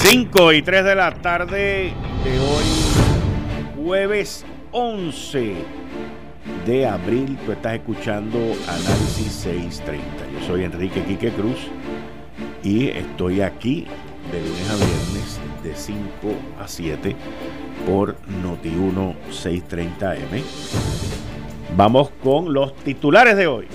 5 y 3 de la tarde de hoy, jueves 11 de abril. Tú estás escuchando Análisis 630. Yo soy Enrique Quique Cruz y estoy aquí de lunes a viernes de 5 a 7 por Noti1 630M. Vamos con los titulares de hoy.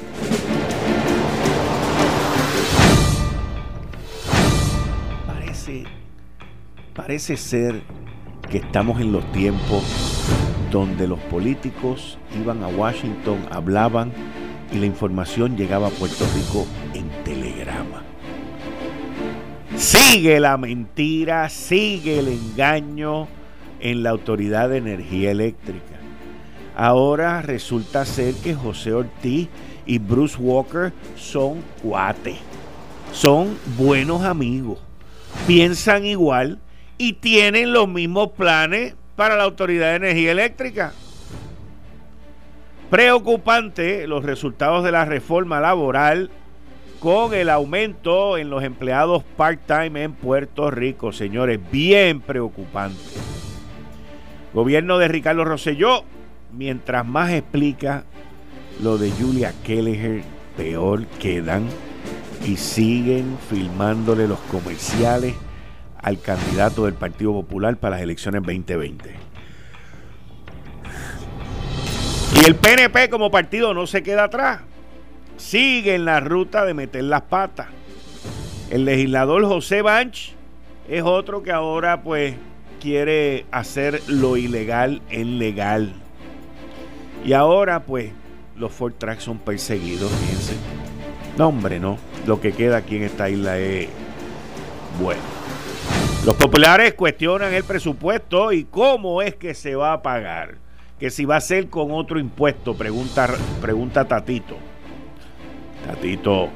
Parece ser que estamos en los tiempos donde los políticos iban a Washington, hablaban y la información llegaba a Puerto Rico en telegrama. Sigue la mentira, sigue el engaño en la Autoridad de Energía Eléctrica. Ahora resulta ser que José Ortiz y Bruce Walker son cuates, son buenos amigos, piensan igual y tienen los mismos planes para la Autoridad de Energía Eléctrica. Preocupante los resultados de la reforma laboral con el aumento en los empleados part-time en Puerto Rico, señores, bien preocupante. Gobierno de Ricardo Rosselló, mientras más explica lo de Julia Kelleher, peor quedan y siguen filmándole los comerciales al candidato del Partido Popular para las elecciones 2020. Y el PNP como partido no se queda atrás. Sigue en la ruta de meter las patas. El legislador José Banch es otro que ahora pues quiere hacer lo ilegal en legal. Y ahora pues los Ford Tracks son perseguidos, fíjense. No, hombre, no. Lo que queda aquí en esta isla es bueno. Los populares cuestionan el presupuesto y cómo es que se va a pagar. Que si va a ser con otro impuesto, pregunta, pregunta Tatito. Tatito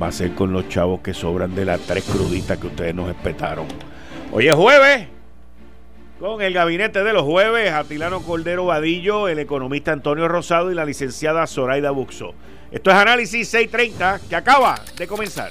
va a ser con los chavos que sobran de las tres cruditas que ustedes nos espetaron. Hoy es jueves. Con el gabinete de los jueves, Atilano Cordero Vadillo, el economista Antonio Rosado y la licenciada Zoraida Buxo. Esto es Análisis 630 que acaba de comenzar.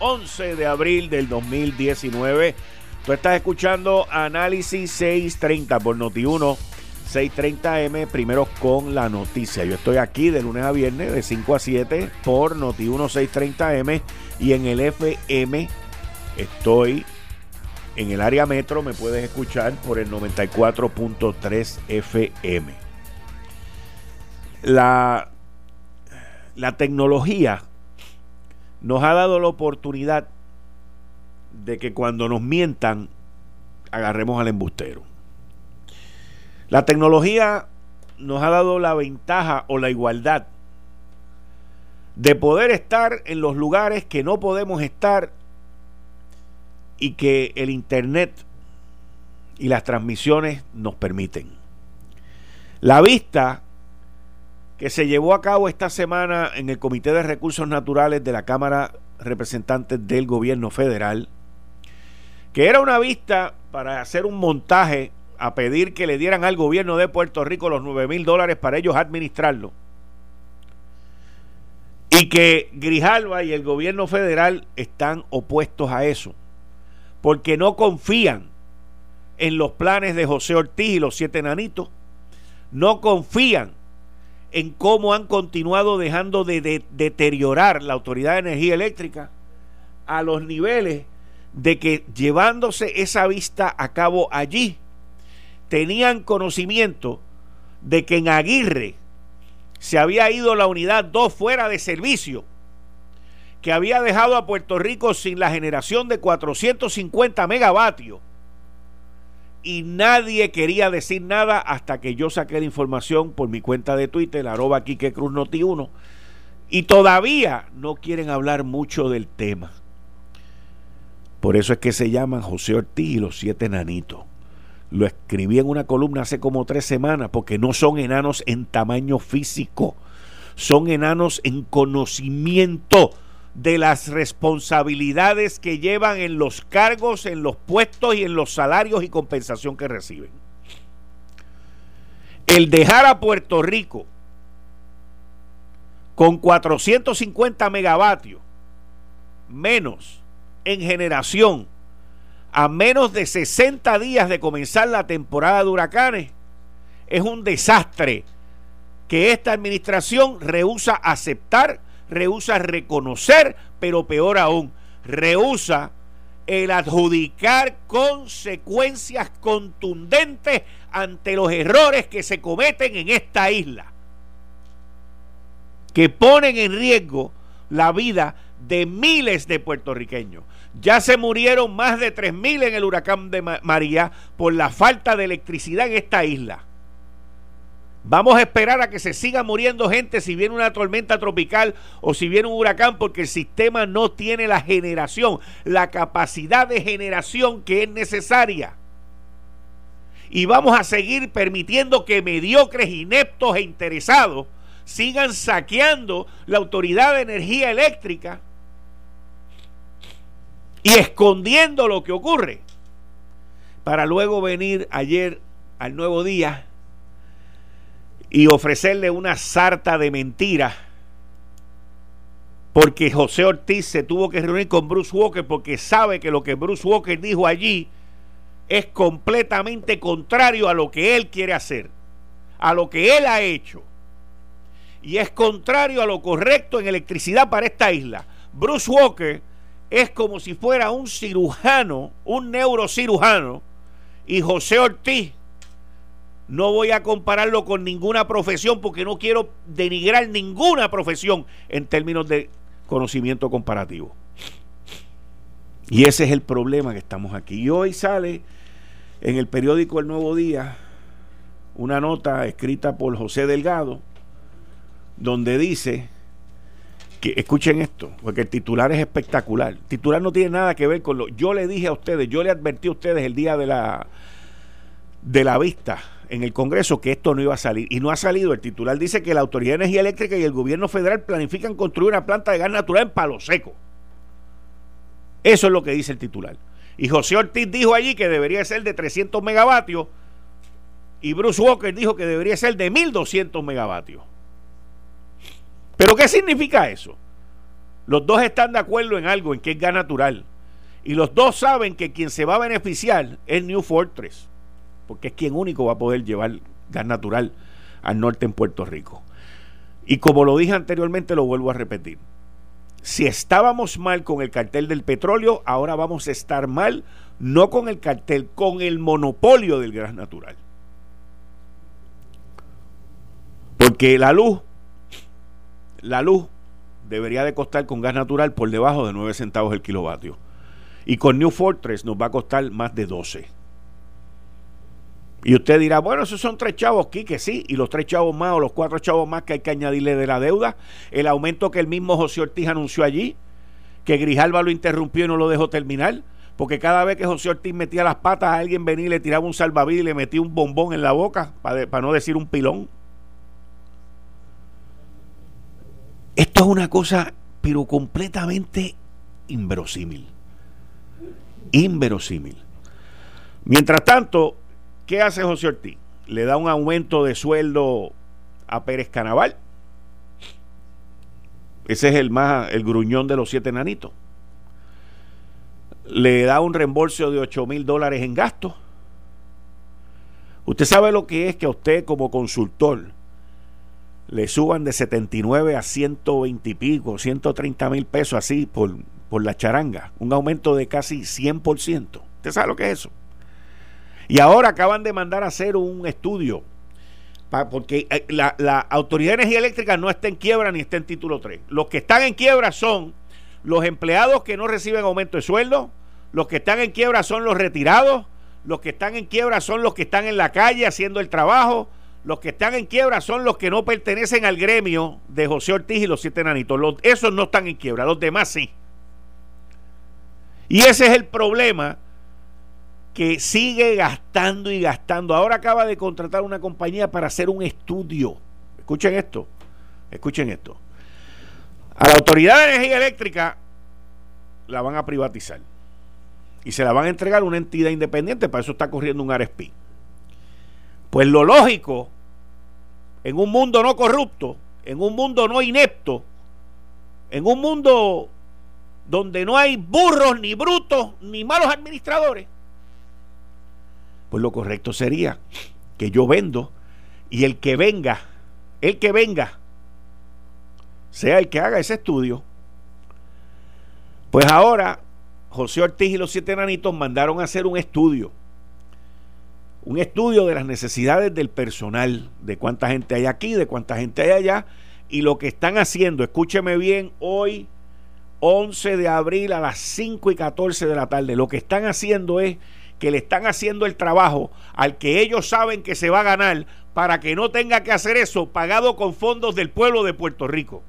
11 de abril del 2019. Tú estás escuchando Análisis 630 por Noti1 630M, primero con la noticia. Yo estoy aquí de lunes a viernes de 5 a 7 por Noti1 630M y en el FM estoy en el área metro, me puedes escuchar por el 94.3 FM. La, la tecnología nos ha dado la oportunidad de que cuando nos mientan, agarremos al embustero. La tecnología nos ha dado la ventaja o la igualdad de poder estar en los lugares que no podemos estar y que el Internet y las transmisiones nos permiten. La vista que se llevó a cabo esta semana en el Comité de Recursos Naturales de la Cámara Representantes del Gobierno Federal, que era una vista para hacer un montaje a pedir que le dieran al gobierno de Puerto Rico los 9 mil dólares para ellos administrarlo. Y que Grijalva y el gobierno federal están opuestos a eso, porque no confían en los planes de José Ortiz y los siete nanitos, no confían en cómo han continuado dejando de, deteriorar la Autoridad de Energía Eléctrica a los niveles de que llevándose esa vista a cabo allí, tenían conocimiento de que en Aguirre se había ido la unidad 2 fuera de servicio, que había dejado a Puerto Rico sin la generación de 450 megavatios y nadie quería decir nada hasta que yo saqué la información por mi cuenta de Twitter, arroba Quique Cruz Noti 1, y todavía no quieren hablar mucho del tema. Por eso es que se llaman José Ortiz y los siete enanitos. Lo escribí en una columna hace como tres semanas porque no son enanos en tamaño físico, son enanos en conocimiento de las responsabilidades que llevan en los cargos, en los puestos y en los salarios y compensación que reciben. El dejar a Puerto Rico con 450 megavatios menos en generación a menos de 60 días de comenzar la temporada de huracanes es un desastre que esta administración rehúsa aceptar, rehúsa reconocer, pero peor aún, rehúsa el adjudicar consecuencias contundentes ante los errores que se cometen en esta isla, que ponen en riesgo la vida de miles de puertorriqueños. Ya se murieron más de 3.000 en el huracán de María por la falta de electricidad en esta isla. Vamos a esperar a que se siga muriendo gente si viene una tormenta tropical o si viene un huracán porque el sistema no tiene la generación, la capacidad de generación que es necesaria. Y vamos a seguir permitiendo que mediocres, ineptos e interesados sigan saqueando la Autoridad de Energía Eléctrica y escondiendo lo que ocurre para luego venir ayer al nuevo día y ofrecerle una sarta de mentiras porque José Ortiz se tuvo que reunir con Bruce Walker porque sabe que lo que Bruce Walker dijo allí es completamente contrario a lo que él quiere hacer, a lo que él ha hecho. Y es contrario a lo correcto en electricidad para esta isla. Bruce Walker es como si fuera un cirujano, un neurocirujano, y José Ortiz, no voy a compararlo con ninguna profesión porque no quiero denigrar ninguna profesión en términos de conocimiento comparativo. Y ese es el problema que estamos aquí. Y hoy sale en el periódico El Nuevo Día una nota escrita por José Delgado, donde dice escuchen esto, porque el titular es espectacular. El titular no tiene nada que ver con lo. Yo le dije a ustedes, yo le advertí a ustedes el día de la de la vista en el Congreso que esto no iba a salir y no ha salido. El titular dice que la Autoridad de Energía Eléctrica y el gobierno federal planifican construir una planta de gas natural en Palo Seco. Eso es lo que dice el titular. Y José Ortiz dijo allí que debería ser de 300 megavatios y Bruce Walker dijo que debería ser de 1200 megavatios. ¿Pero qué significa eso? Los dos están de acuerdo en algo, en que es gas natural. Y los dos saben que quien se va a beneficiar es New Fortress, porque es quien único va a poder llevar gas natural al norte en Puerto Rico. Y como lo dije anteriormente, lo vuelvo a repetir. Si estábamos mal con el cartel del petróleo, ahora vamos a estar mal no con el cartel, con el monopolio del gas natural. Porque la luz la luz debería de costar con gas natural por debajo de 9 centavos el kilovatio. Y con New Fortress nos va a costar más de 12. Y usted dirá, bueno, esos son tres chavos, que sí, y los tres chavos más o los cuatro chavos más que hay que añadirle de la deuda, el aumento que el mismo José Ortiz anunció allí, que Grijalva lo interrumpió y no lo dejó terminar, porque cada vez que José Ortiz metía las patas a alguien venía y le tiraba un salvavidas y le metía un bombón en la boca, para no decir un pilón. Esto es una cosa, pero completamente inverosímil. Inverosímil. Mientras tanto, ¿qué hace José Ortiz? Le da un aumento de sueldo a Pérez Canaval. Ese es el más, el gruñón de los siete nanitos. Le da un reembolso de 8 mil dólares en gastos. Usted sabe lo que es que a usted como consultor le suban de 79 a 120 y pico, 130 mil pesos así por, por la charanga. Un aumento de casi 100%. ¿Usted sabe lo que es eso? Y ahora acaban de mandar a hacer un estudio, porque eh, la, Autoridad de Energía Eléctrica no está en quiebra ni está en título 3. Los que están en quiebra son los empleados que no reciben aumento de sueldo, los que están en quiebra son los retirados, los que están en quiebra son los que están en la calle haciendo el trabajo, los que están en quiebra son los que no pertenecen al gremio de José Ortiz y los siete nanitos. Esos no están en quiebra, los demás sí. Y ese es el problema que sigue gastando y gastando. Ahora acaba de contratar una compañía para hacer un estudio. Escuchen esto, escuchen esto. A la Autoridad de Energía Eléctrica la van a privatizar y se la van a entregar a una entidad independiente, para eso está corriendo un RSP. Pues lo lógico, en un mundo no corrupto, en un mundo no inepto, en un mundo donde no hay burros, ni brutos, ni malos administradores, pues lo correcto sería que yo vendo y el que venga, el que venga, sea el que haga ese estudio. Pues ahora José Ortiz y los siete enanitos mandaron a hacer un estudio. Un estudio de las necesidades del personal, de cuánta gente hay aquí, de cuánta gente hay allá. Y lo que están haciendo, escúcheme bien, hoy 11 de abril a las 5 y 14 de la tarde, lo que están haciendo es que le están haciendo el trabajo al que ellos saben que se va a ganar para que no tenga que hacer eso pagado con fondos del pueblo de Puerto Rico.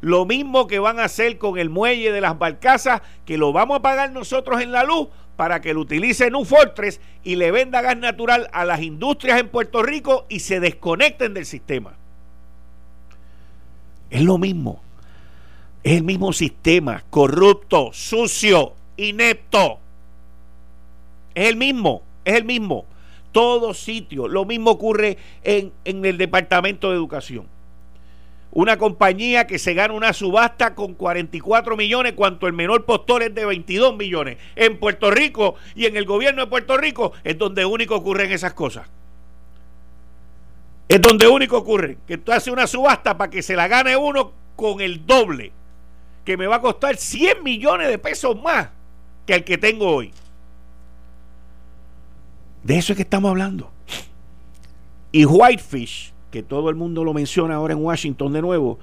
Lo mismo que van a hacer con el muelle de las barcazas, que lo vamos a pagar nosotros en la luz para que lo utilicen un Fortress y le venda gas natural a las industrias en Puerto Rico y se desconecten del sistema. Es lo mismo. Es el mismo sistema, corrupto, sucio, inepto. Es el mismo, es el mismo. Todo sitio. Lo mismo ocurre en, en el Departamento de Educación. Una compañía que se gana una subasta con 44 millones, cuanto el menor postor es de 22 millones. En Puerto Rico y en el gobierno de Puerto Rico es donde único ocurren esas cosas. Es donde único ocurre que tú haces una subasta para que se la gane uno con el doble, que me va a costar 100 millones de pesos más que el que tengo hoy. De eso es que estamos hablando. Y Whitefish, que todo el mundo lo menciona ahora en Washington de nuevo,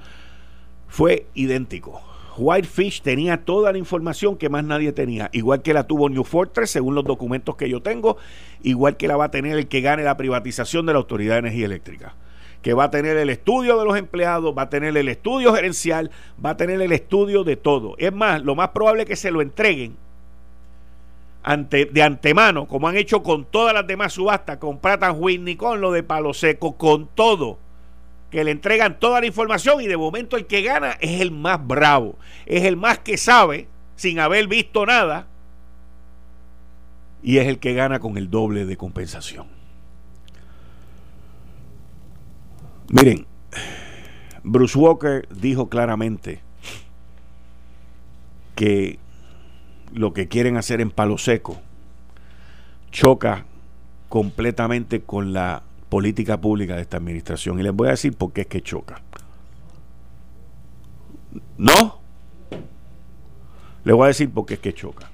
fue idéntico. Whitefish tenía toda la información que más nadie tenía, igual que la tuvo New Fortress, según los documentos que yo tengo, igual que la va a tener el que gane la privatización de la Autoridad de Energía Eléctrica, que va a tener el estudio de los empleados, va a tener el estudio gerencial, va a tener el estudio de todo. Es más, lo más probable es que se lo entreguen ante, de antemano, como han hecho con todas las demás subastas, con Pratt Whitney, con lo de Palo Seco, con todo, que le entregan toda la información y de momento el que gana es el más bravo, es el más que sabe, sin haber visto nada, y es el que gana con el doble de compensación. Miren, Bruce Walker dijo claramente que lo que quieren hacer en Palo Seco choca completamente con la política pública de esta administración. Y les voy a decir por qué es que choca. ¿No? Les voy a decir por qué es que choca.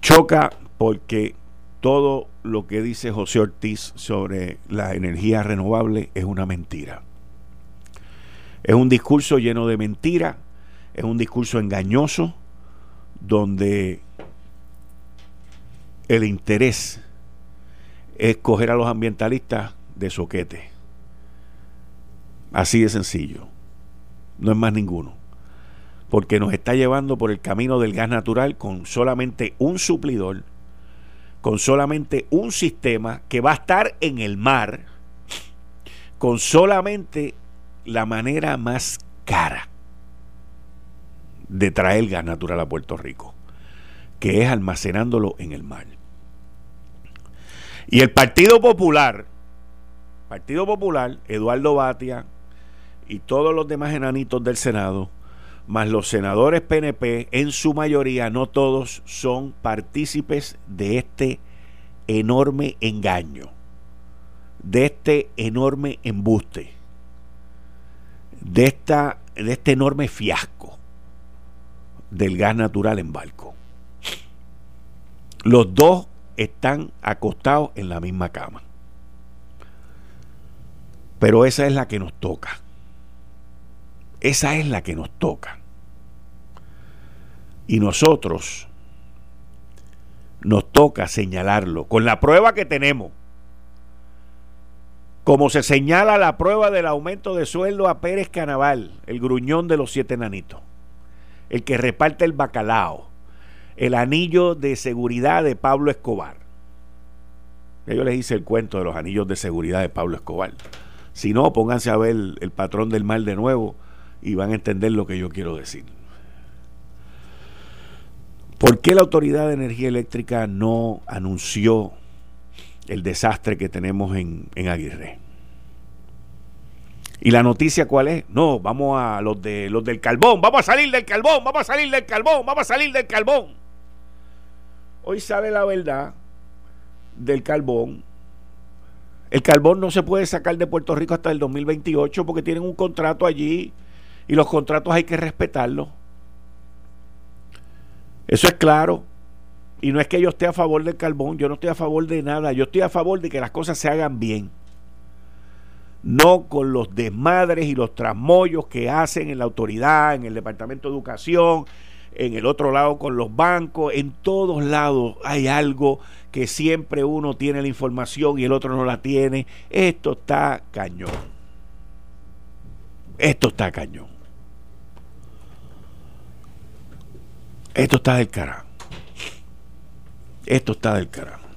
Choca porque todo lo que dice José Ortiz sobre la energía renovable es una mentira. Es un discurso lleno de mentira, es un discurso engañoso, donde el interés es coger a los ambientalistas de soquete. Así de sencillo. No es más ninguno. Porque nos está llevando por el camino del gas natural con solamente un suplidor, con solamente un sistema que va a estar en el mar, con solamente la manera más cara de traer gas natural a Puerto Rico, que es almacenándolo en el mar. Y el Partido Popular, Partido Popular, Eduardo Batia y todos los demás enanitos del Senado, más los senadores PNP, en su mayoría, no todos, son partícipes de este enorme engaño, de este enorme embuste, de, esta, de este enorme fiasco del gas natural en barco. Los dos están acostados en la misma cama. Pero esa es la que nos toca. Esa es la que nos toca. Y nosotros nos toca señalarlo con la prueba que tenemos. Como se señala la prueba del aumento de sueldo a Pérez Canaval, el gruñón de los siete nanitos, el que reparte el bacalao, el anillo de seguridad de Pablo Escobar. Yo les hice el cuento de los anillos de seguridad de Pablo Escobar. Si no, pónganse a ver el patrón del mal de nuevo y van a entender lo que yo quiero decir. ¿Por qué la Autoridad de Energía Eléctrica no anunció el desastre que tenemos en, en Aguirre? ¿Y la noticia cuál es? No, vamos a los de los del carbón, vamos a salir del carbón, vamos a salir del carbón, vamos a salir del carbón. Hoy sale la verdad del carbón. El carbón no se puede sacar de Puerto Rico hasta el 2028 porque tienen un contrato allí y los contratos hay que respetarlos. Eso es claro. Y no es que yo esté a favor del carbón, yo no estoy a favor de nada, yo estoy a favor de que las cosas se hagan bien. No con los desmadres y los trasmollos que hacen en la autoridad, en el Departamento de Educación, en el otro lado con los bancos, en todos lados hay algo que siempre uno tiene la información y el otro no la tiene. Esto está cañón. Esto está cañón. Esto está del carajo. Esto está del carajo.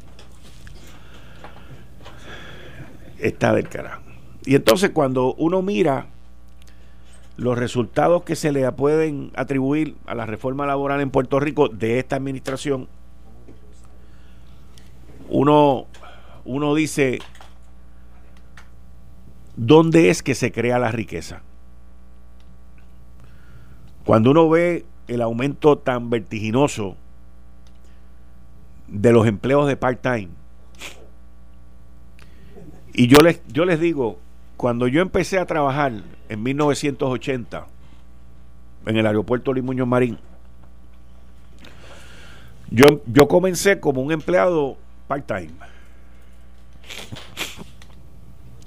Está del carajo. Y entonces cuando uno mira los resultados que se le pueden atribuir a la reforma laboral en Puerto Rico de esta administración, uno, uno dice, ¿dónde es que se crea la riqueza? Cuando uno ve el aumento tan vertiginoso de los empleos de part-time, y yo les, yo les digo, cuando yo empecé a trabajar en 1980 en el aeropuerto Limuño Marín, yo, yo comencé como un empleado part-time.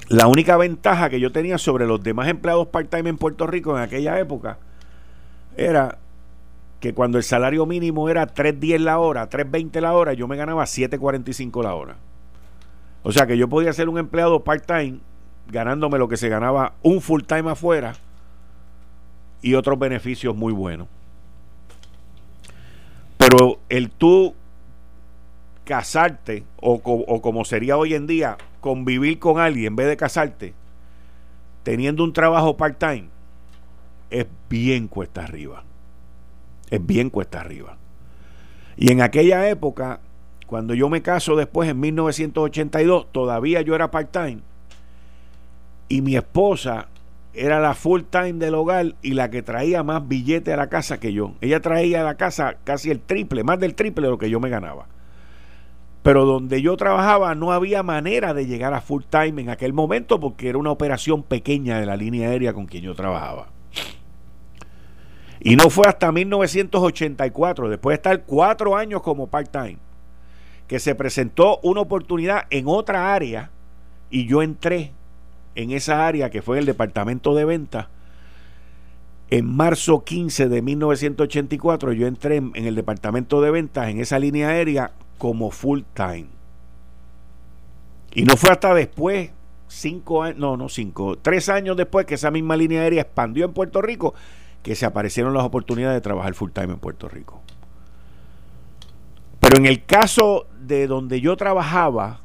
La única ventaja que yo tenía sobre los demás empleados part-time en Puerto Rico en aquella época era que cuando el salario mínimo era 3.10 la hora, 3.20 la hora, yo me ganaba 7.45 la hora. O sea que yo podía ser un empleado part-time ganándome lo que se ganaba un full-time afuera y otros beneficios muy buenos. Pero el tú casarte o, o como sería hoy en día convivir con alguien en vez de casarte teniendo un trabajo part-time es bien cuesta arriba es bien cuesta arriba. Y en aquella época, cuando yo me caso después en 1982, todavía yo era part-time. Y mi esposa era la full time del hogar y la que traía más billetes a la casa que yo. Ella traía a la casa casi el triple, más del triple de lo que yo me ganaba. Pero donde yo trabajaba no había manera de llegar a full time en aquel momento porque era una operación pequeña de la línea aérea con quien yo trabajaba. Y no fue hasta 1984, después de estar cuatro años como part-time, que se presentó una oportunidad en otra área y yo entré en esa área que fue el departamento de ventas. En marzo 15 de 1984 yo entré en, el departamento de ventas en esa línea aérea como full time. Y no fue hasta después, cinco años, no, no cinco, tres años después que esa misma línea aérea expandió en Puerto Rico que se aparecieron las oportunidades de trabajar full time en Puerto Rico. Pero en el caso de donde yo trabajaba,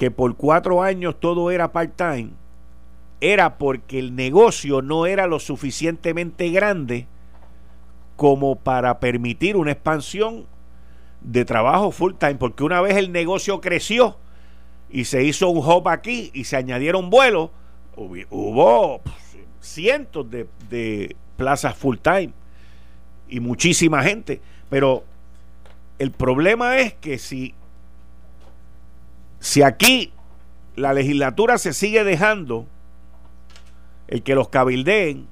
que por cuatro años todo era part-time, era porque el negocio no era lo suficientemente grande como para permitir una expansión de trabajo full time, porque una vez el negocio creció y se hizo un hub aquí y se añadieron vuelos, hubo cientos de, plazas full time y muchísima gente. Pero el problema es que si, si aquí la legislatura se sigue dejando el que los cabildeen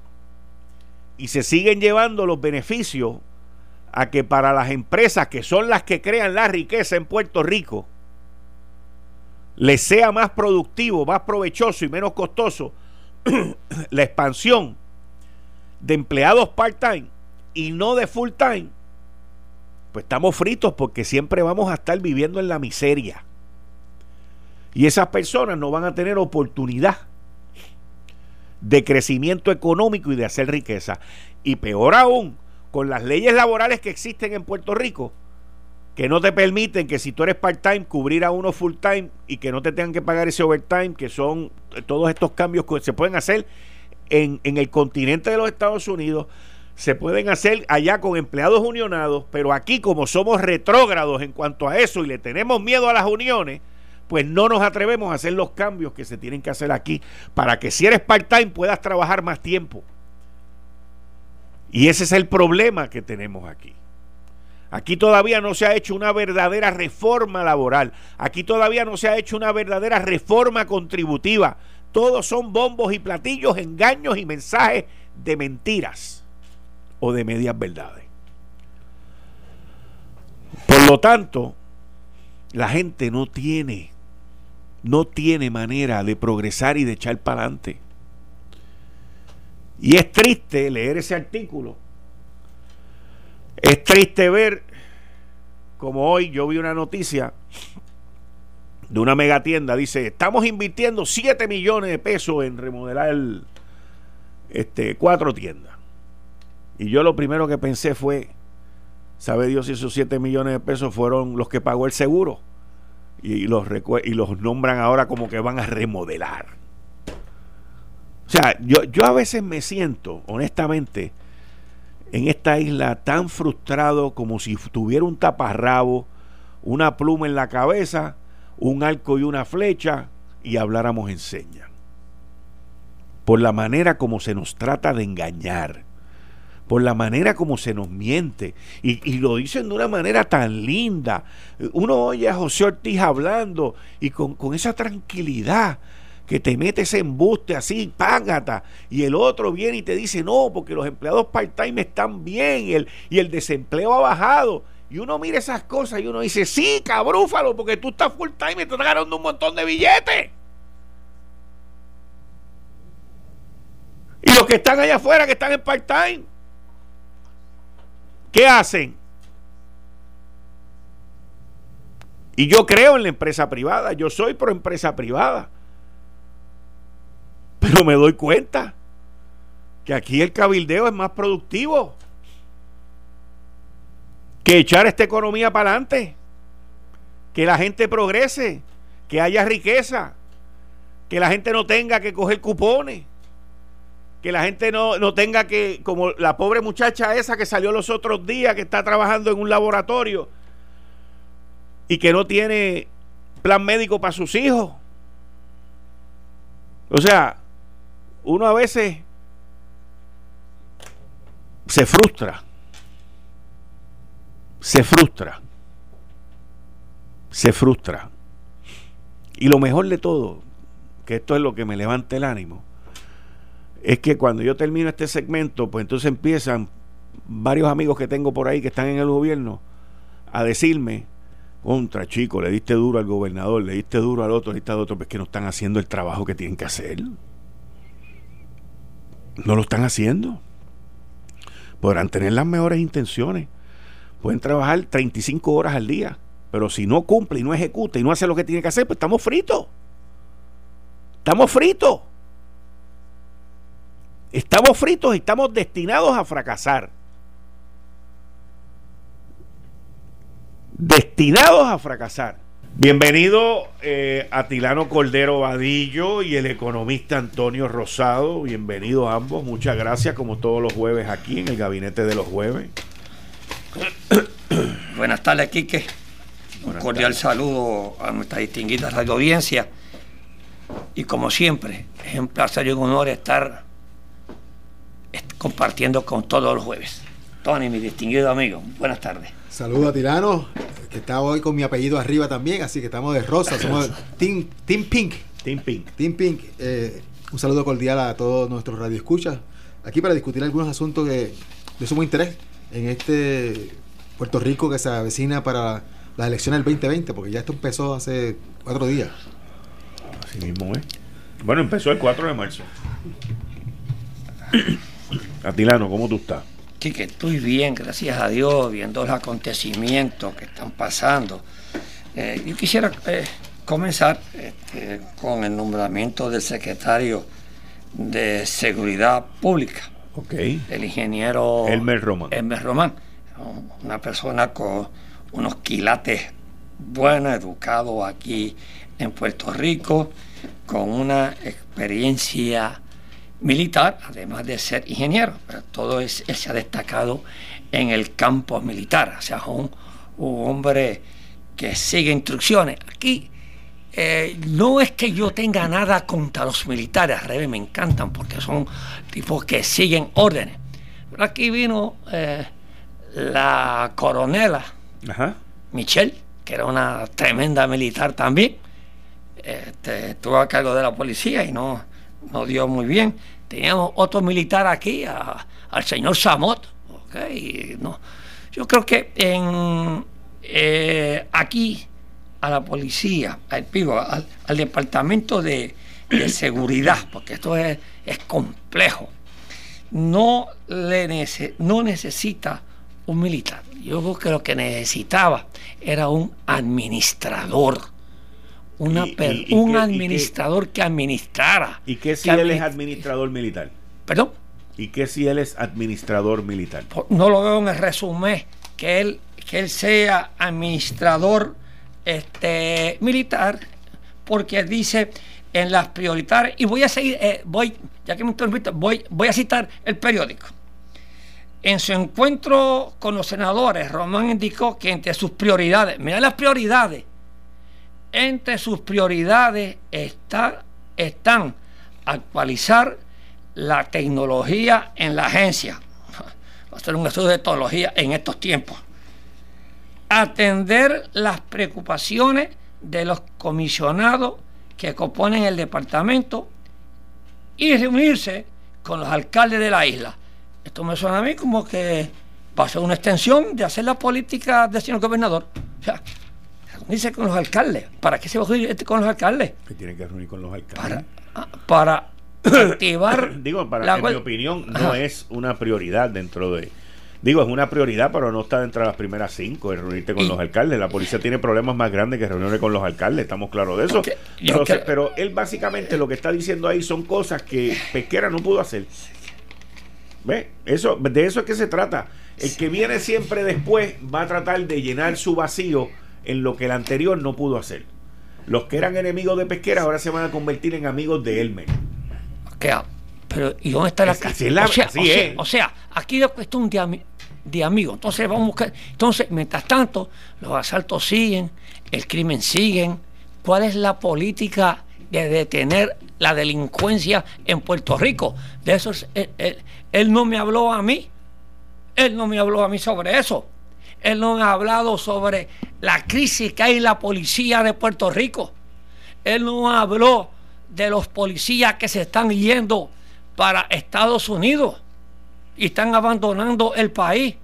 y se siguen llevando los beneficios a que para las empresas que son las que crean la riqueza en Puerto Rico les sea más productivo, más provechoso y menos costoso la expansión de empleados part-time y no de full-time, pues estamos fritos porque siempre vamos a estar viviendo en la miseria. Y esas personas no van a tener oportunidad de crecimiento económico y de hacer riqueza. Y peor aún, con las leyes laborales que existen en Puerto Rico, que no te permiten que si tú eres part-time, cubrir a uno full-time y que no te tengan que pagar ese overtime, que son todos estos cambios que se pueden hacer en, en el continente de los Estados Unidos, se pueden hacer allá con empleados unionados, pero aquí como somos retrógrados en cuanto a eso y le tenemos miedo a las uniones, pues no nos atrevemos a hacer los cambios que se tienen que hacer aquí para que si eres part-time puedas trabajar más tiempo. Y ese es el problema que tenemos aquí. Aquí todavía no se ha hecho una verdadera reforma laboral. Aquí todavía no se ha hecho una verdadera reforma contributiva. Todos son bombos y platillos, engaños y mensajes de mentiras o de medias verdades. Por lo tanto, la gente no tiene, no tiene manera de progresar y de echar para adelante. Y es triste leer ese artículo. Es triste ver como hoy yo vi una noticia de una megatienda, dice, estamos invirtiendo 7 millones de pesos en remodelar este, cuatro tiendas. Y yo lo primero que pensé fue, ¿sabe Dios si esos 7 millones de pesos fueron los que pagó el seguro? Y los, y los nombran ahora como que van a remodelar. O sea, yo, yo a veces me siento, honestamente, en esta isla tan frustrado como si tuviera un taparrabo, una pluma en la cabeza, un arco y una flecha y habláramos en señas. Por la manera como se nos trata de engañar por la manera como se nos miente. Y, lo dicen de una manera tan linda. Uno oye a José Ortiz hablando y con, esa tranquilidad que te mete ese embuste así, págata, y el otro viene y te dice, no, porque los empleados part-time están bien y el, y el desempleo ha bajado. Y uno mira esas cosas y uno dice, sí, cabrúfalo, porque tú estás full-time y te estás ganando un montón de billetes. Y los que están allá afuera, que están en part-time, ¿Qué hacen? Y yo creo en la empresa privada, yo soy pro empresa privada. Pero me doy cuenta que aquí el cabildeo es más productivo que echar esta economía para adelante, que la gente progrese, que haya riqueza, que la gente no tenga que coger cupones que la gente no, tenga que, como la pobre muchacha esa que salió los otros días, que está trabajando en un laboratorio y que no tiene plan médico para sus hijos. O sea, uno a veces se frustra, se frustra, se frustra. Y lo mejor de todo, que esto es lo que me levanta el ánimo, es que cuando yo termino este segmento, pues entonces empiezan varios amigos que tengo por ahí que están en el gobierno a decirme, contra chico, le diste duro al gobernador, le diste duro al otro, le diste al otro, pues que no están haciendo el trabajo que tienen que hacer. No lo están haciendo. Podrán tener las mejores intenciones. Pueden trabajar 35 horas al día, pero si no cumple y no ejecuta y no hace lo que tiene que hacer, pues estamos fritos. Estamos fritos. Estamos fritos y estamos destinados a fracasar. Destinados a fracasar. Bienvenido eh, a Tilano Cordero Vadillo y el economista Antonio Rosado. Bienvenidos ambos. Muchas gracias, como todos los jueves aquí en el gabinete de los jueves. Buenas tardes, Quique. Un cordial saludo a nuestra distinguida radio audiencia. Y como siempre, es un placer y un honor estar compartiendo con todos los jueves. Tony, mi distinguido amigo, buenas tardes. Saludos a Tirano, que está hoy con mi apellido arriba también, así que estamos de rosa, somos Team, Team Pink. Team Pink. Team Pink. Eh, un saludo cordial a todos nuestros radioescuchas, aquí para discutir algunos asuntos de, de sumo interés en este Puerto Rico que se avecina para las elecciones del 2020, porque ya esto empezó hace cuatro días. Así mismo, ¿eh? Bueno, empezó el 4 de marzo. Atilano, ¿cómo tú estás? que estoy bien, gracias a Dios, viendo los acontecimientos que están pasando. Eh, yo quisiera eh, comenzar este, con el nombramiento del secretario de Seguridad Pública, Ok. el ingeniero Elmer Román. Elmer Román, una persona con unos quilates bueno educado aquí en Puerto Rico, con una experiencia militar, además de ser ingeniero. Pero todo es, él se ha destacado en el campo militar, o sea, un, un hombre que sigue instrucciones. Aquí eh, no es que yo tenga nada contra los militares, al revés, me encantan porque son tipos que siguen órdenes. Pero aquí vino eh, la coronela Ajá. Michelle, que era una tremenda militar también. Este, estuvo a cargo de la policía y no, no dio muy bien. Teníamos otro militar aquí, a- al señor Samot. ¿ok? Y no. Yo creo que en, eh, aquí a la policía, al, al, al departamento de, de seguridad, porque esto es, es complejo, no, le nece- no necesita un militar. Yo creo que lo que necesitaba era un administrador. Una Y- per- y- y un administrador que administrara. ¿Y qué si que él es administ- administrador militar? Perdón, ¿Y qué si él es administrador militar? no lo veo en el resumen que él, que él sea administrador este, militar, porque dice en las prioritarias, y voy a seguir, eh, voy, ya que me interrumpiste, voy, voy a citar el periódico. En su encuentro con los senadores, Román indicó que entre sus prioridades, mira las prioridades, entre sus prioridades está, están actualizar la tecnología en la agencia. Va a ser un estudio de tecnología en estos tiempos. Atender las preocupaciones de los comisionados que componen el departamento y reunirse con los alcaldes de la isla. Esto me suena a mí como que va a ser una extensión de hacer la política del señor gobernador. Reunirse con los alcaldes. ¿Para qué se va a reunir este con los alcaldes? Que tiene que reunir con los alcaldes. Para, para activar. Digo, para la en mi opinión, no Ajá. es una prioridad dentro de. Digo, es una prioridad, pero no está dentro de las primeras cinco, el reunirte con Y- los alcaldes. La policía tiene problemas más grandes que reunirse con los alcaldes, estamos claros de eso. Pero, se- pero él básicamente lo que está diciendo ahí son cosas que Pesquera no pudo hacer. ¿Ve? Eso, de eso es que se trata. El que viene siempre después va a tratar de llenar su vacío en lo que el anterior no pudo hacer. Los que eran enemigos de Pesquera ahora se van a convertir en amigos de Elmer. que, pero ¿y dónde está la Es- ca- así es la- o, sea, así o, sea, es. o sea, aquí es cuestión de, ami- de amigos. Entonces vamos a buscar. Entonces, mientras tanto, los asaltos siguen, el crimen sigue. ¿Cuál es la política de detener la delincuencia en Puerto Rico? De eso es- él, él- él no me habló a mí. Él no me habló a mí sobre eso. Él no ha hablado sobre la crisis que hay en la policía de Puerto Rico. Él no habló de los policías que se están yendo para Estados Unidos y están abandonando el país.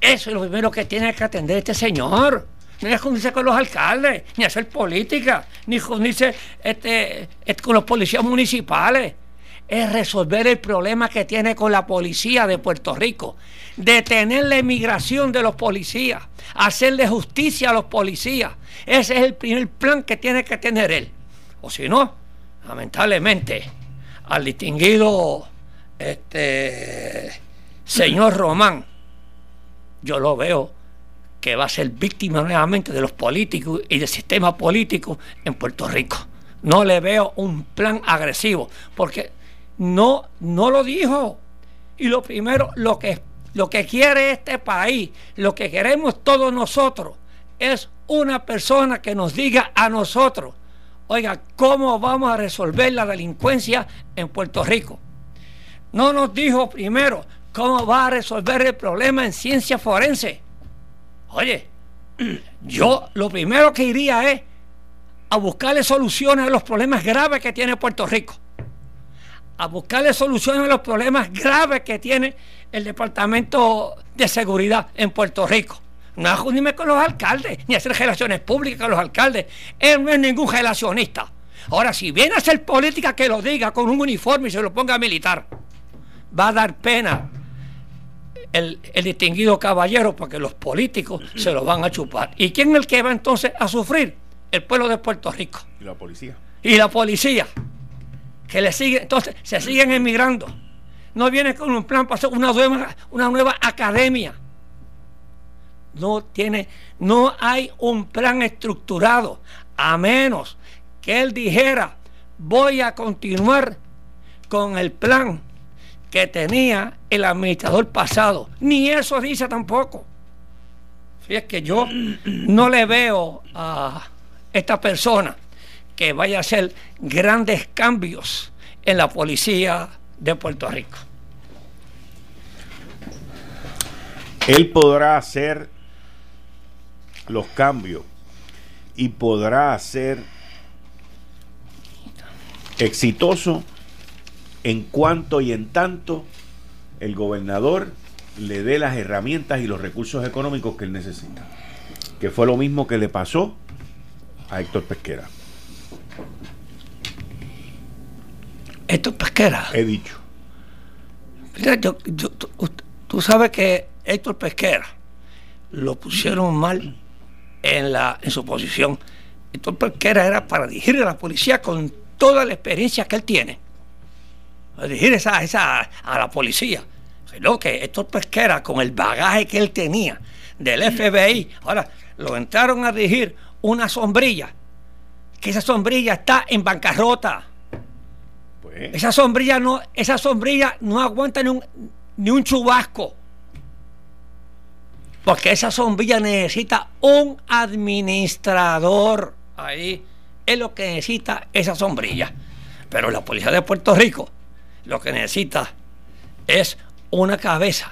Eso es lo primero que tiene que atender este señor. No es reunirse con los alcaldes, ni hacer política, ni reunirse este, este, con los policías municipales. Es resolver el problema que tiene con la policía de Puerto Rico. Detener la emigración de los policías. Hacerle justicia a los policías. Ese es el primer plan que tiene que tener él. O si no, lamentablemente, al distinguido este, señor Román, yo lo veo que va a ser víctima nuevamente de los políticos y del sistema político en Puerto Rico. No le veo un plan agresivo, porque no, no lo dijo. Y lo primero, lo que, lo que quiere este país, lo que queremos todos nosotros, es una persona que nos diga a nosotros, oiga, ¿cómo vamos a resolver la delincuencia en Puerto Rico? No nos dijo primero cómo va a resolver el problema en ciencia forense. Oye, yo lo primero que iría es a buscarle soluciones a los problemas graves que tiene Puerto Rico. A buscarle soluciones a los problemas graves que tiene el Departamento de Seguridad en Puerto Rico. No unirme con los alcaldes, ni hacer relaciones públicas con los alcaldes. Él no es ningún relacionista. Ahora, si viene a hacer política, que lo diga con un uniforme y se lo ponga militar. Va a dar pena el, el distinguido caballero porque los políticos se lo van a chupar. ¿Y quién es el que va entonces a sufrir? El pueblo de Puerto Rico. Y la policía. Y la policía, que le sigue, entonces se siguen emigrando. No viene con un plan para hacer una nueva, academia. No tiene, no hay un plan estructurado, a menos que él dijera, voy a continuar con el plan que tenía el administrador pasado. Ni eso dice tampoco. Fíjate que yo no le veo a esta persona que vaya a hacer grandes cambios en la policía de Puerto Rico. Él podrá hacer los cambios y podrá ser exitoso en cuanto y en tanto el gobernador le dé las herramientas y los recursos económicos que él necesita. Que fue lo mismo que le pasó a Héctor Pesquera. Héctor Pesquera. He dicho. Mira, yo- yo- tú, tú sabes que Héctor Pesquera lo pusieron mal en, la, en su posición. Héctor Pesquera era para dirigir a la policía con toda la experiencia que él tiene. A dirigir esa, esa, a la policía. Sino que Héctor Pesquera, con el bagaje que él tenía del FBI, ahora lo entraron a dirigir una sombrilla. Que esa sombrilla está en bancarrota. Pues, Esa sombrilla no, esa sombrilla no aguanta ni un, ni un chubasco. Porque esa sombrilla necesita un administrador. Ahí es lo que necesita esa sombrilla. Pero la policía de Puerto Rico lo que necesita es una cabeza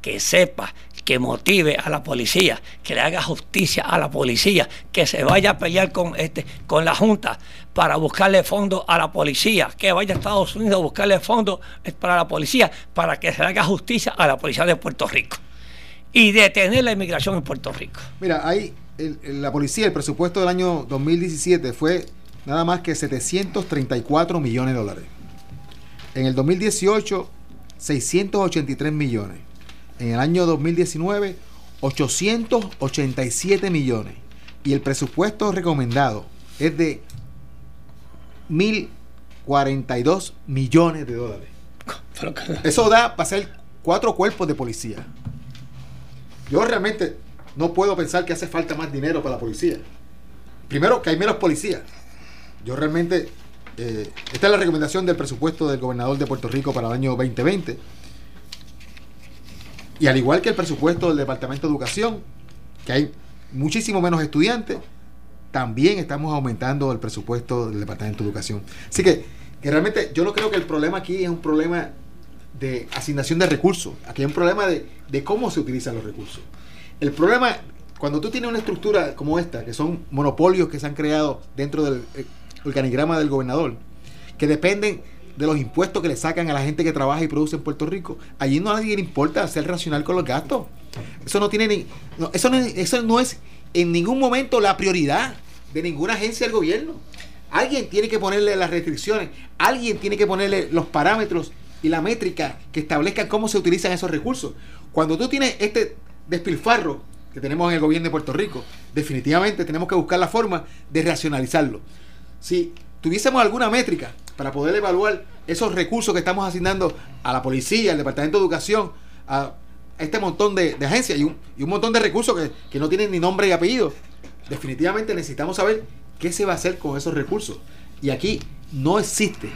que sepa, que motive a la policía, que le haga justicia a la policía, que se vaya a pelear con este, con la Junta para buscarle fondos a la policía, que vaya a Estados Unidos a buscarle fondos para la policía, para que se haga justicia a la policía de Puerto Rico y detener la inmigración en Puerto Rico. Mira, ahí la policía, el presupuesto del año 2017 fue nada más que 734 millones de dólares. En el 2018, 683 millones. En el año 2019, 887 millones. Y el presupuesto recomendado es de 1.042 millones de dólares. Eso da para hacer cuatro cuerpos de policía. Yo realmente no puedo pensar que hace falta más dinero para la policía. Primero, que hay menos policías. Yo realmente, eh, esta es la recomendación del presupuesto del gobernador de Puerto Rico para el año 2020. Y al igual que el presupuesto del Departamento de Educación, que hay muchísimo menos estudiantes, también estamos aumentando el presupuesto del Departamento de Educación. Así que, que realmente yo no creo que el problema aquí es un problema de asignación de recursos. Aquí hay un problema de, de cómo se utilizan los recursos. El problema, cuando tú tienes una estructura como esta, que son monopolios que se han creado dentro del eh, organigrama del gobernador, que dependen de los impuestos que le sacan a la gente que trabaja y produce en Puerto Rico, allí no a nadie le importa ser racional con los gastos. Eso no tiene ni, no, eso, no, es- eso no es en ningún momento la prioridad de ninguna agencia del gobierno. Alguien tiene que ponerle las restricciones, alguien tiene que ponerle los parámetros y la métrica que establezcan cómo se utilizan esos recursos. Cuando tú tienes este despilfarro que tenemos en el gobierno de Puerto Rico, definitivamente tenemos que buscar la forma de racionalizarlo. Si tuviésemos alguna métrica para poder evaluar esos recursos que estamos asignando a la policía, al Departamento de Educación, a este montón de, agencias y un, y un montón de recursos que, que no tienen ni nombre y apellido, definitivamente necesitamos saber qué se va a hacer con esos recursos. Y aquí no existe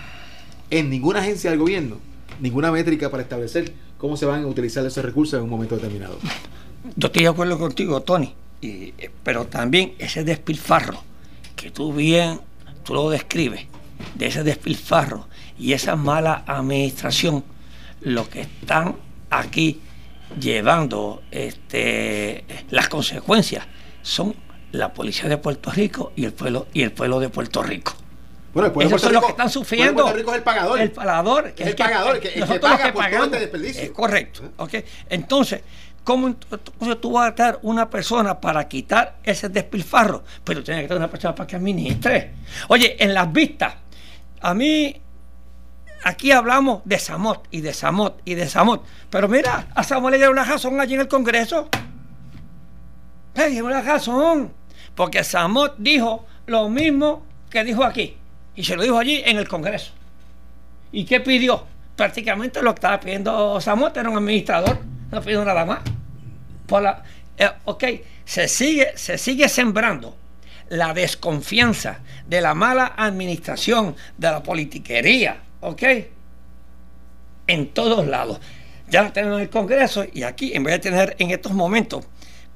en ninguna agencia del gobierno ninguna métrica para establecer cómo se van a utilizar esos recursos en un momento determinado. Yo estoy de acuerdo contigo, Tony, pero también ese despilfarro que tú bien, tú lo describes, de ese despilfarro y esa mala administración, lo que están aquí llevando este, las consecuencias son la policía de Puerto Rico y el pueblo y el pueblo de Puerto Rico. Bueno, el pueblo de Esos son Puerto los que Rico- están sufriendo. Puerto Rico es el pagador. El pagador. Es el pagador, que- el que nosotros paga que por todo este desperdicio. Es correcto. ¿ok? Entonces, ¿cómo entonces tú vas a dar una persona para quitar ese despilfarro? Pero tienes que tener una persona para que administre. Oye, en las vistas, a mí aquí hablamos de Samot y de Samot y de Samot. Pero mira, a Samot le dieron una razón allí en el Congreso. Dieron una razón. Porque Samot dijo lo mismo que dijo aquí. Y se lo dijo allí en el Congreso. ¿Y qué pidió? Prácticamente lo que estaba pidiendo Samot era un administrador. No pidió nada más. Eh, ok, se sigue, se sigue sembrando la desconfianza de la mala administración, de la politiquería, ¿ok? En todos lados. Ya la tenemos en el Congreso y aquí, en vez de tener en estos momentos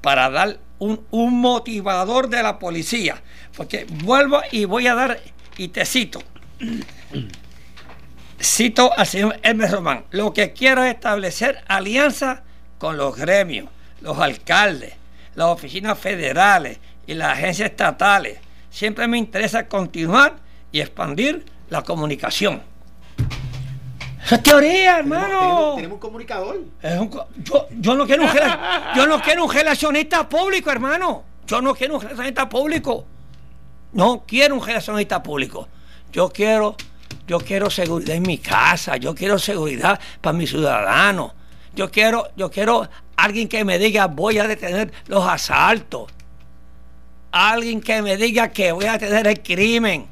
para dar un, un motivador de la policía, porque vuelvo y voy a dar, y te cito, cito al señor Hermes Román, lo que quiero es establecer alianza con los gremios, los alcaldes, las oficinas federales y las agencias estatales. Siempre me interesa continuar y expandir la comunicación. Esa es teoría, hermano. Tenemos, tenemos un comunicador. Es un co- yo, yo no quiero un yo no quiero un relacionista público, hermano. Yo no quiero un relacionista público. No quiero un relacionista público. Yo quiero, yo quiero seguridad en mi casa. Yo quiero seguridad para mis ciudadanos. Yo quiero, yo quiero alguien que me diga voy a detener los asaltos. Alguien que me diga que voy a detener el crimen.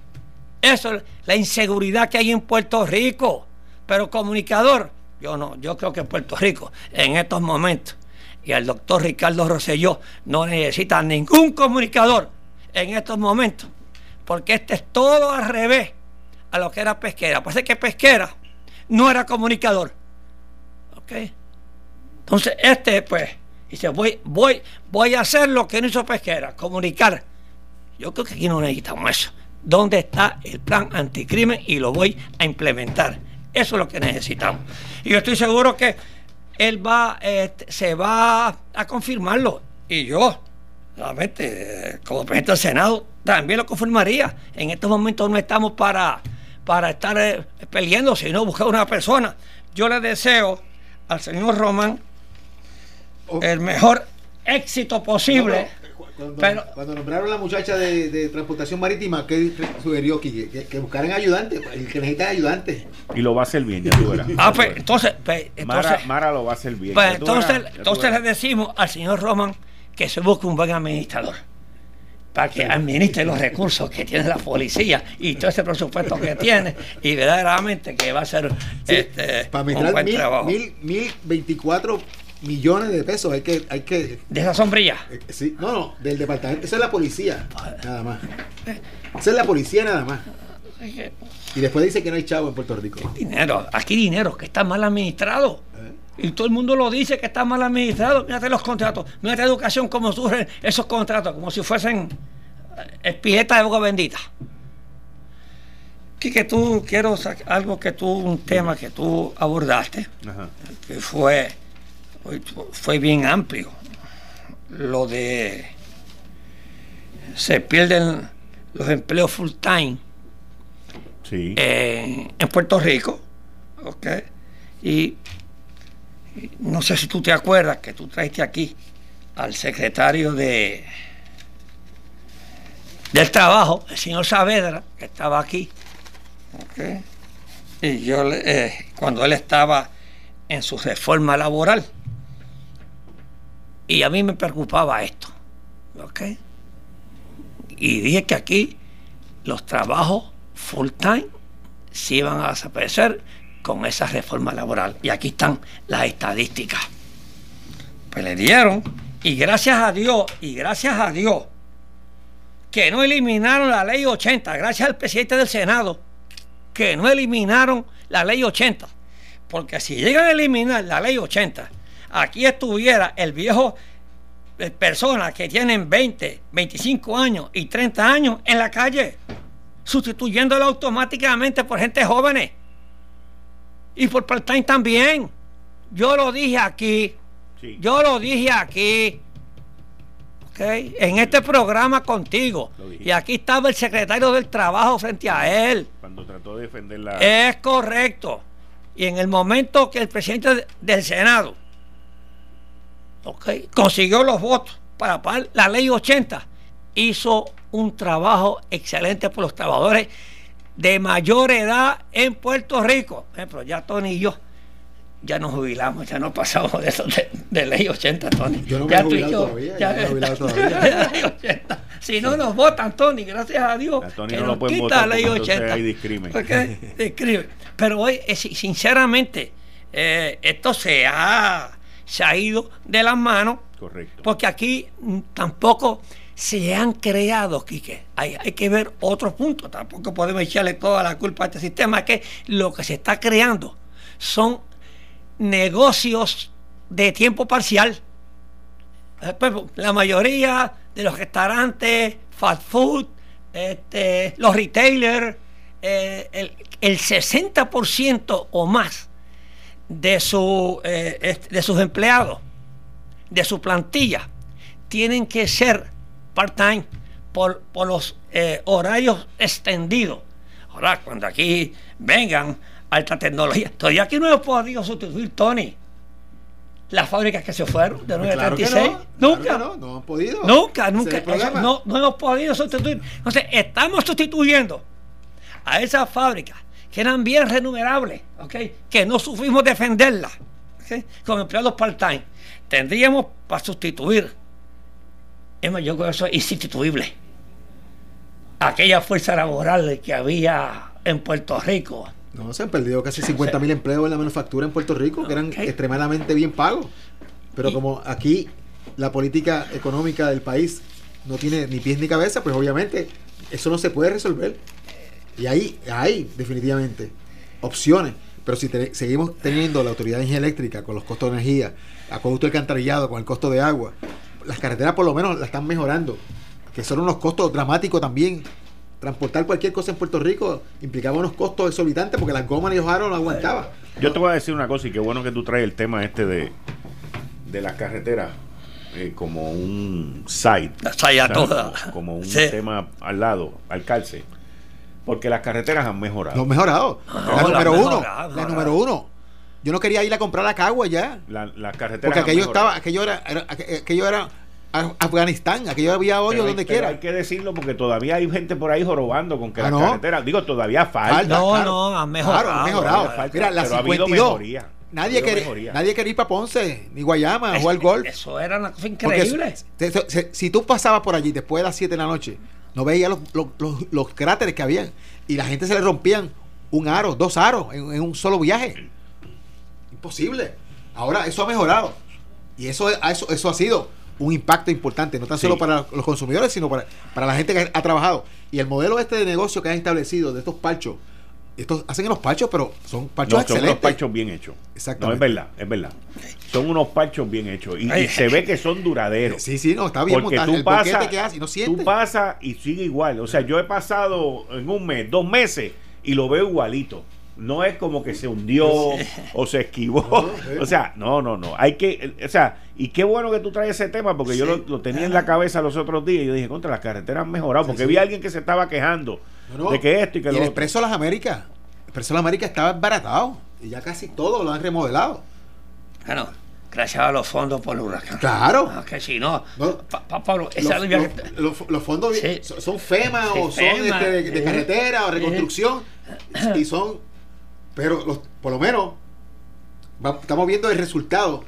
Eso es la inseguridad que hay en Puerto Rico. Pero comunicador, yo no, yo creo que Puerto Rico, en estos momentos, y el doctor Ricardo Rosselló no necesita ningún comunicador en estos momentos, porque este es todo al revés a lo que era pesquera. Parece que pesquera no era comunicador. ¿Ok? Entonces, este, pues, dice, voy, voy, voy a hacer lo que no hizo pesquera, comunicar. Yo creo que aquí no necesitamos eso. ¿Dónde está el plan anticrimen? Y lo voy a implementar. Eso es lo que necesitamos. Y yo estoy seguro que él va, este, se va a confirmarlo. Y yo, realmente, eh, como presidente del Senado, también lo confirmaría. En estos momentos no estamos para, para estar eh, peleando, sino buscar una persona. Yo le deseo al señor Román Oh. el mejor éxito posible. Cuando, Pero- cuando nombraron a la muchacha de, de transportación marítima, ¿qué sugirió que, que, que buscaran ayudantes? El que necesita es ayudantes. Y lo va a hacer bien, ya tú verás. Ah, pues entonces, pues, entonces, Mara, Mara lo va a hacer bien. pues, entonces, verás, le decimos al señor Roman que se busque un buen administrador para que administre los recursos que tiene la policía y todo ese presupuesto que tiene y verdaderamente que va a ser este, Para un buen mil, trabajo. mil, mil veinticuatro millones de pesos, hay que, hay que De esa sombrilla. eh, sí, no, no, del departamento, esa es la policía, nada más. Esa es la policía nada más. Y después dice que no hay chavo en Puerto Rico. Dinero, aquí dinero que está mal administrado. ¿Eh? Y todo el mundo lo dice que está mal administrado. Mírate los contratos. Mírate educación, cómo surgen esos contratos, como si fuesen eh, espiletas de agua bendita. que tú quiero sac- algo que tú, un tema que tú abordaste, Ajá. que fue, fue bien amplio. Lo de se pierden los empleos full time Sí. en, en Puerto Rico, ¿ok? Y, y no sé si tú te acuerdas que tú traiste aquí al secretario de del trabajo, el señor Saavedra, que estaba aquí, ¿ok? Y yo, eh, cuando él estaba en su reforma laboral, y a mí me preocupaba esto, ¿ok? Y dije que aquí los trabajos full time se iban a desaparecer con esa reforma laboral. Y aquí están las estadísticas. Pues le dieron, y gracias a Dios, y gracias a Dios, que no eliminaron la ley 80, gracias al presidente del Senado, que no eliminaron la ley 80. Porque si llegan a eliminar la ley 80, aquí estuviera el viejo eh, personas que tienen 20, 25 años y 30 años en la calle, sustituyéndolo automáticamente por gente jóvenes y por part-time también. Yo lo dije aquí, Sí. yo lo dije aquí, ¿ok? en este programa contigo. Y aquí estaba el secretario del trabajo frente a él. Cuando trató de defender la. Es correcto. Y en el momento que el presidente de- del Senado ok, consiguió los votos para pagar la ley 80, hizo un trabajo excelente por los trabajadores de mayor edad en Puerto Rico. Por ejemplo, ya Tony y yo ya nos jubilamos, ya no pasamos de eso de, de ley 80, Tony. Yo no me ya he jubilado yo, todavía, ya- yo no me he jubilado todavía. la ley 80. Si no nos votan, Tony, gracias a Dios. A Tony que no lo nos quita votar la ley porque entonces 80. hay discrimen. Porque discrimen. Pero hoy, eh, si- sinceramente, eh, esto se ha, se ha ido de las manos Correcto. porque aquí mm, tampoco se han creado, Quique. Hay, hay que ver otro punto. Tampoco podemos echarle toda la culpa a este sistema, que lo que se está creando son negocios de tiempo parcial. Eh, pues, La mayoría de los restaurantes, fast food, este, los retailers, eh, el, el 60% o más de, su, eh, de sus empleados, de su plantilla, tienen que ser part-time por, por los eh, horarios extendidos. Ahora, cuando aquí vengan alta tecnología, todavía aquí no hemos podido sustituir, Tony, las fábricas que se fueron de Pues Claro 936. no, nunca. claro no, no han podido. Nunca, nunca. no, no hemos podido sustituir. Entonces, estamos sustituyendo a esas fábricas que eran bien remunerables, ¿ok? que no sufrimos defenderlas ¿ok? con empleados part-time. Tendríamos para sustituir, yo creo que eso es insustituible, aquella fuerza laboral que había en Puerto Rico. No, se han perdido casi 50 mil empleos en la manufactura en Puerto Rico, que eran extremadamente bien pagos. Pero como aquí la política económica del país no tiene ni pies ni cabeza, pues obviamente eso no se puede resolver. Y ahí hay definitivamente opciones. Pero si te- seguimos teniendo la autoridad de energía eléctrica con los costos de energía, acueducto alcantarillado con el costo de agua, las carreteras por lo menos la están mejorando, que son unos costos dramáticos también. Transportar cualquier cosa en Puerto Rico implicaba unos costos exorbitantes porque las gomas y los aros no aguantaban. Yo te voy a decir una cosa y qué bueno que tú traes el tema este de, de las carreteras eh, como un site. La saya ¿sabes? toda. Como, como un Sí. tema al lado, al calce. Porque las carreteras han mejorado. Lo mejorado. No, la número mejorado, uno. La número uno. Yo no quería ir a comprar la cagua ya. La- las carreteras Porque han aquello mejorado. estaba, aquello era, era- aquello era Af- Afganistán, aquello había hoyo donde pero quiera. Hay que decirlo porque todavía hay gente por ahí jorobando con que Ah, las no. carreteras, digo, todavía falta. Falta, No, claro. no, han mejorado. Claro, han mejorado. Falta, Mira, la pero ha habido 52. mejoría. Ha Nadie mejoría. nadie quiere ir para Ponce, ni Guayama, a jugar golf. Eso era una cosa Porque increíble. se- se- se- si tú pasabas por allí después de las 7 de la noche, no veías los, los- los- los cráteres que habían. Y la gente se le rompían un aro, dos aros en, en un solo viaje. Imposible. Ahora eso ha mejorado. Y eso, eso, eso ha sido un impacto importante, no tan Sí. solo para los consumidores, sino para, para la gente que ha trabajado. Y el modelo este de negocio que han establecido de estos parchos, estos hacen los parchos, pero son parchos No, son unos excelentes. parchos bien hechos. Exactamente. No, es verdad, es verdad. Son unos parchos bien hechos. Y, se ve que son duraderos. Sí, sí, no, está bien Porque montado. tú El boquete pasas, que hace y no tú pasas y sigue igual. O sea, yo he pasado en un mes, dos meses y lo veo igualito. No es como que se hundió o se esquivó. O sea, no, no, no. Hay que, o sea, y qué bueno que tú traes ese tema porque yo lo, lo tenía en la cabeza los otros días y yo dije, contra las carreteras han mejorado porque Sí, vi a alguien que se estaba quejando No, no. de que esto y que y lo el otro. Expreso Las Américas. El Expreso Las Américas estaba baratado. Y ya casi todo lo han remodelado. Bueno, gracias a los fondos por el huracán. Claro. Que si no, No. Pa- pa- Pablo, esa Los, los- que- los- los fondos Sí. son- FEMA Sí, o son este, de, de eh, carretera o eh. reconstrucción. Y son. Pero los, por lo menos va- estamos viendo el resultado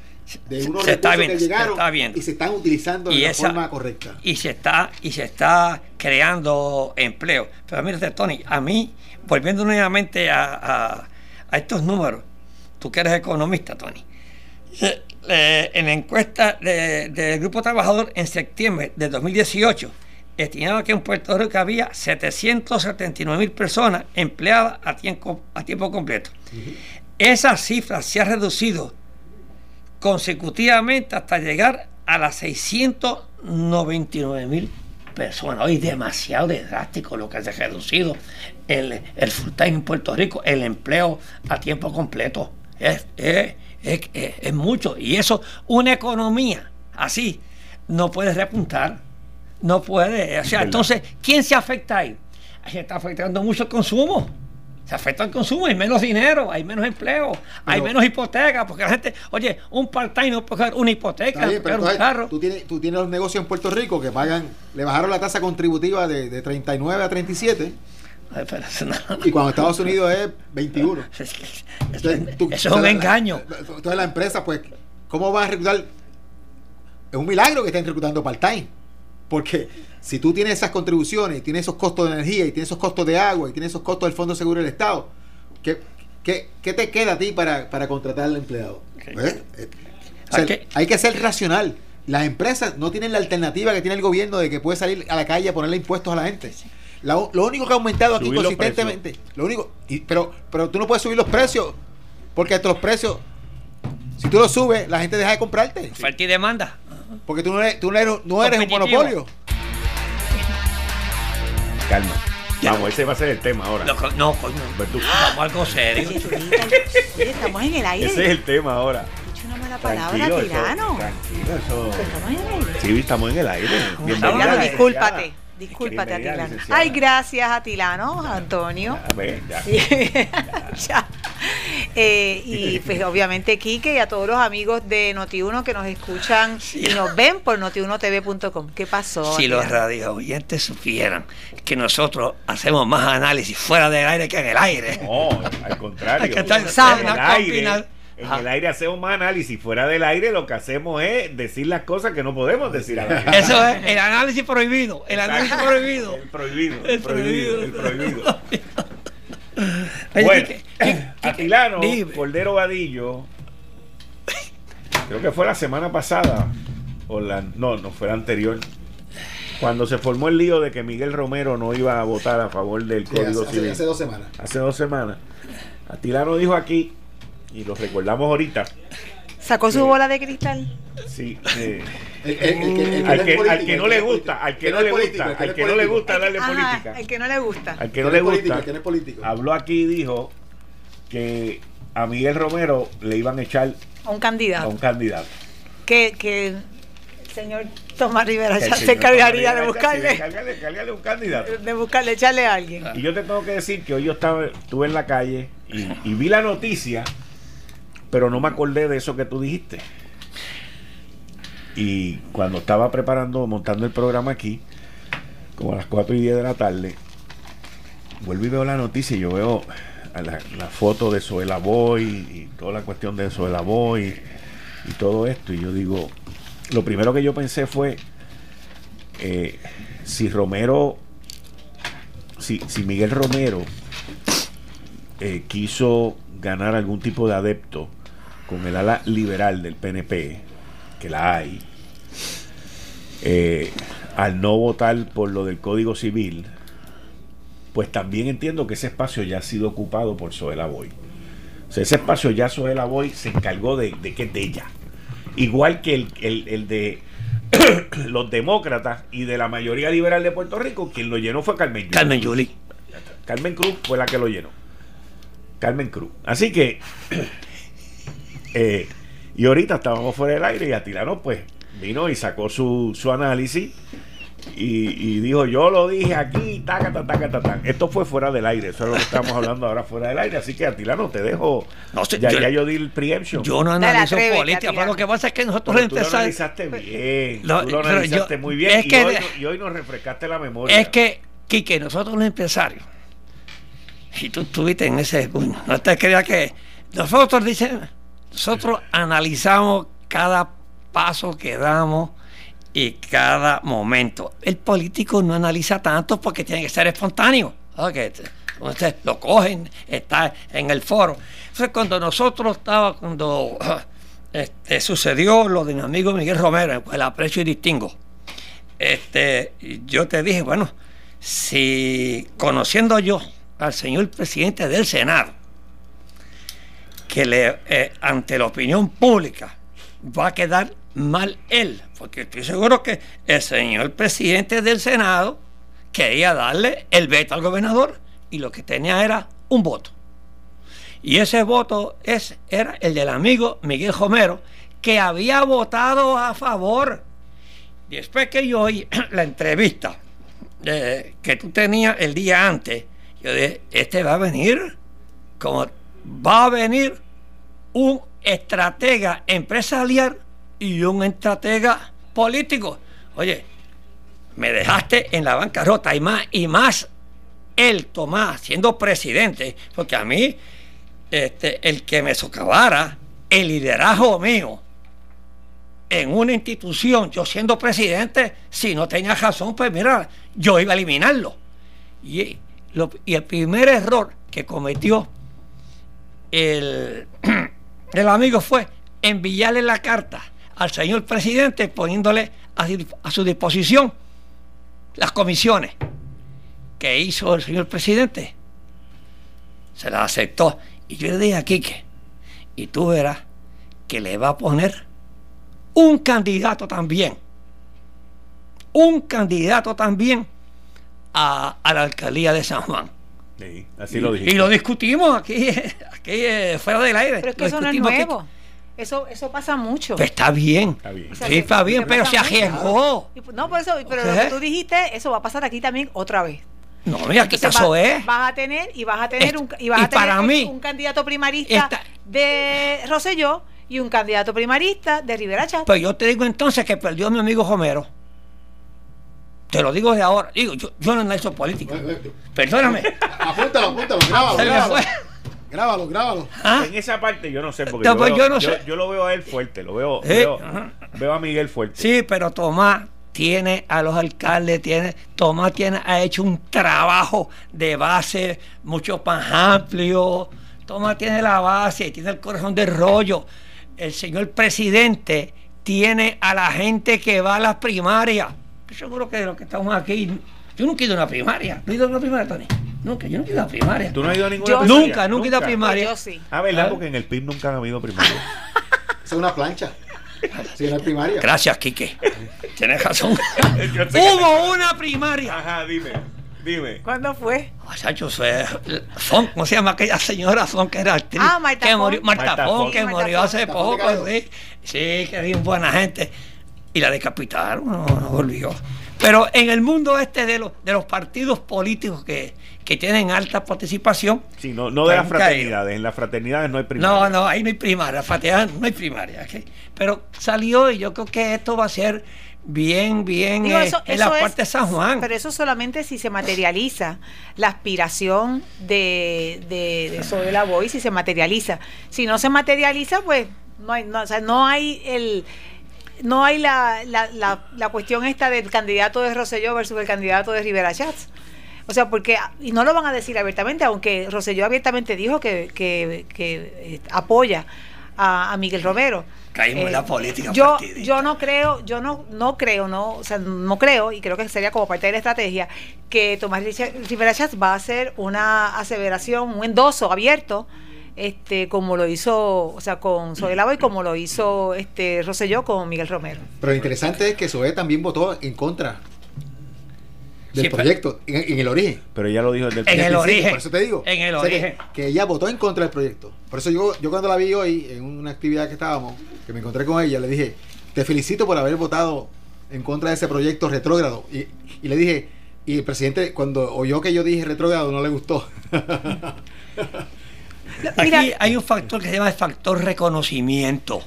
de unos se recursos viendo, que llegaron y se están utilizando de la forma correcta. y se está y se está creando empleo. Pero mírate, Tony, a mí, volviendo nuevamente a, a- a estos números, tú que eres economista, Tony, eh, eh, en la encuesta de- del Grupo Trabajador en septiembre de 2018, estimaba que en Puerto Rico había 779 mil personas empleadas a tiempo, a tiempo completo. Esa cifra se ha reducido consecutivamente hasta llegar a las 699 mil personas. Hoy demasiado de drástico lo que se ha reducido el, el full time en Puerto Rico, el empleo a tiempo completo. Es, es- es- es- es mucho. Y eso, una economía así, no puede repuntar. No puede. O sea, entonces, ¿quién se afecta ahí? Se está afectando mucho el consumo. Se afecta el consumo, hay menos dinero, hay menos empleo, hay menos hipotecas, porque la gente, oye, un part-time no puede coger una hipoteca, bien, pero un carro. tú, tienes, tú tienes los negocios en Puerto Rico que pagan, le bajaron la tasa contributiva de, de 39 a 37 Ay, pero eso no- Y cuando Estados Unidos es 21. es que- Entonces, tú- eso es un la- engaño. la- Entonces la empresa, pues, ¿cómo va a reclutar? Es un milagro que estén reclutando part-time. Porque si tú tienes esas contribuciones, y tienes esos costos de energía, y tienes esos costos de agua, y tienes esos costos del Fondo Seguro del Estado, ¿qué, qué, qué te queda a ti para, para contratar al empleado? ¿Ves? Eh, o sea, ¿A qué? hay que ser racional. Las empresas no tienen la alternativa que tiene el gobierno de que puede salir a la calle a ponerle impuestos a la gente. La- lo único que ha aumentado aquí Subir consistentemente, lo único, y- pero, pero tú no puedes subir los precios, porque estos los precios, si tú los subes, la gente deja de comprarte. Oferta y demanda. Porque tú no eres, tú no eres, no eres un monopolio. Calma. Ya. Vamos, ese va a ser el tema ahora. No, no, coño. Pues Vamos a algo serio. Oye, Zulita, oye, estamos en el aire. Ese es el tema ahora. Dicho una mala palabra, Tranquilo, eso- tirano. Tranquilo, eso. Estamos en el aire. Sí, estamos en el aire. Licenciada. discúlpate. Discúlpate, Atilano. licenciada. Ay, gracias, Atilano, Antonio. A ver, ya. Sí, ya. Eh, y pues obviamente Quique y a todos los amigos de Noti1 que nos escuchan y nos ven por noti1tv.com. ¿Qué pasó? Si los radio oyentes supieran que nosotros hacemos más análisis fuera del aire que en el aire. No, al contrario. Hay que estar en, el aire, combinar. En Ajá. el aire hacemos más análisis. Fuera del aire lo que hacemos es decir las cosas que no podemos decir al aire. Eso es el análisis prohibido. El análisis prohibido. El prohibido. El El prohibido. El prohibido. Bueno, Atilano, dime. Cordero Vadillo, creo que fue la semana pasada, o la, no, no fue la anterior, cuando se formó el lío de que Miguel Romero no iba a votar a favor del Sí, Código hace, Civil. hace- hace dos semanas. hace dos semanas. Atilano dijo aquí, y lo recordamos ahorita, ¿Sacó su bola de cristal? sí, eh, El- el- el que- el que al, que, político, al que el no le gusta, al que no le gusta, al que no le gusta darle política, el que no le gusta. al que no le gusta, habló aquí y dijo que a Miguel Romero le iban a echar A un a candidato. un candidato. Que, que el señor Tomás Rivera Que ya se encargaría de buscarle, sí, cárgale- cárgale un candidato. de buscarle, echarle a alguien. Y yo te tengo que decir que hoy yo estaba, estuve en la calle y, y vi la noticia, pero no me acordé de eso que tú dijiste. Y cuando estaba preparando, montando el programa aquí, como a las 4 y 10 de la tarde, vuelvo y veo la noticia y yo veo la, foto de Zoela Boy y toda la cuestión de Zoela Boy y todo esto. Y yo digo, lo primero que yo pensé fue, eh, si Romero si, si Miguel Romero eh, quiso ganar algún tipo de adepto con el ala liberal del PNP, que la hay, eh, al no votar por lo del Código Civil, pues también entiendo que ese espacio ya ha sido ocupado por Zoela Boy. O sea, ese espacio ya Zoela Boy se encargó de, de que es de ella. Igual que el, el- el de los demócratas y de la mayoría liberal de Puerto Rico, quien lo llenó fue Carmen Yulín. Carmen Yuli. Carmen Cruz fue la que lo llenó. Carmen Cruz. Así que, eh, y ahorita estábamos fuera del aire y Atilano pues vino y sacó su, su análisis y, y dijo, yo lo dije aquí, taca, taca, taca, taca. Esto fue fuera del aire, eso es lo que estamos hablando ahora fuera del aire. Así que Atilano, te dejo. No sé, ya, yo- ya yo di el preemption. Yo no analizo política, pero lo que pasa es que nosotros Pero tú lo analizaste bien, Lo- tú lo analizaste yo- muy bien es y, que hoy, y hoy nos refrescaste la memoria. Es que, Quique, nosotros los empresarios, y tú estuviste en ese, no te creas que nosotros dicen, nosotros analizamos cada paso que damos y cada momento. El político no analiza tanto porque tiene que ser espontáneo. Que te- Entonces lo cogen, está en el foro. Entonces cuando nosotros estaba, cuando este, sucedió lo de mi amigo Miguel Romero, pues el aprecio y distingo este, yo te dije, bueno, si conociendo yo al señor presidente del Senado, que le, eh, ante la opinión pública va a quedar mal él, porque estoy seguro que el señor presidente del Senado quería darle el veto al gobernador y lo que tenía era un voto. Y ese voto es, era el del amigo Miguel Romero, que había votado a favor. Después que yo oí la entrevista eh, que tú tenías el día antes, yo dije, este va a venir como va a venir un estratega empresarial y un estratega político. Oye, me dejaste en la bancarrota y más y más él, Tomás, siendo presidente, porque a mí, este, el que me socavara el liderazgo mío en una institución, yo siendo presidente, si no tenía razón, pues mira, yo iba a eliminarlo. Y, y el primer error que cometió el, el amigo fue enviarle la carta al señor presidente poniéndole a, su disposición las comisiones que hizo el señor presidente. Se las aceptó. Y yo le dije a Quique, y tú verás que le va a poner un candidato también, un candidato también a, a la alcaldía de San Juan. Sí, así lo dije. Y lo discutimos aquí, aquí eh, fuera del aire. Pero es que Lo eso no es aquí. nuevo. Eso, eso pasa mucho. Pues está bien. Está bien. O sea, sí, se- está bien, se pero se arriesgó. Y, No, por eso, pero lo ¿Qué? que tú dijiste, eso va a pasar aquí también otra vez. No, mira, aquí está Entonces, va- eso es. Vas a tener y vas a tener un y vas y a tener para un- mí, un candidato primarista esta- de Rosselló y un candidato primarista de Rivera Chat. Pues yo te digo entonces que perdió mi amigo Homero. Te lo digo de ahora. Digo, yo, yo no analizo política. Perdóname. Apúntalo, apúntalo, grábalo, Se me grábalo. fue. Grábalo, grábalo. ¿Ah? En esa parte yo no sé, porque No, yo, pues veo, yo no yo- sé. yo lo veo a él fuerte, lo veo, Eh, veo a Miguel fuerte. Sí, pero Tomás tiene a los alcaldes, tiene, Tomás tiene, ha hecho un trabajo de base mucho más amplio. Tomás tiene la base, tiene el corazón de rollo. El señor presidente tiene a la gente que va a las primarias. Estoy seguro que de los que estamos aquí, yo nunca he ido a una primaria. ¿No he ido a una primaria, Tony? Nunca, yo nunca he ido a una primaria. ¿Tú no has ido a ninguna Yo- primaria? Nunca, nunca he ido a primaria. Yo sí. Ah, ¿verdad? Ah. Porque en el PIB nunca han habido primaria. Esa es una plancha. Sí, no es primaria. Gracias, Quique. Tienes razón. Hubo una primaria. Ajá, dime, dime. ¿Cuándo fue? Muchachos, eh, Fon, ¿cómo se llama aquella señora Fon que era actriz? Ah, Marta que Fon. murió, Marta, Marta Fon, Fon. que Marta murió Fon. hace poco, sí. Sí, que bien buena gente. Y la decapitaron, no, no volvió. Pero en el mundo este de los, de los partidos políticos que, que tienen alta participación, Sí, no, no de las caído. fraternidades. En las fraternidades no hay primaria. no, no, ahí no hay primaria, fraternidad, no hay primaria. Pero salió y yo creo que esto va a ser bien, bien Digo, eh, eso- en la es- parte de San Juan. Pero eso solamente si se materializa la aspiración de, de, de Zoe Lavoy, si se materializa. Si no se materializa, pues no hay, no, o sea, no hay el no hay la, la, la, la cuestión esta del candidato de Rosselló versus el candidato de Rivera Chats. O sea, porque, y no lo van a decir abiertamente, aunque Rosselló abiertamente dijo que, que, que, eh, apoya a, a Miguel Romero. Eh, Caímos en la política Yo, partidista. yo no creo, yo no, no creo, no, o sea, no creo, y creo que sería como parte de la estrategia, que Tomás Rivera Chats va a hacer una aseveración, un endoso abierto, este, como lo hizo, o sea, con Zoe Lavoy, como lo hizo este Rosselló con Miguel Romero. Pero lo interesante es que Zoé también votó en contra del Sí, pero- proyecto, en, en el origen. Pero ella lo dijo desde el En el origen. Por eso te digo. En el O sea, que- origen. Que, ella votó en contra del proyecto. Por eso yo, yo cuando la vi hoy en una actividad que estábamos, que me encontré con ella, le dije, te felicito por haber votado en contra de ese proyecto retrógrado. Y, y le dije, y el presidente cuando oyó que yo dije retrógrado no le gustó. Aquí Mira. hay un factor que se llama el factor reconocimiento.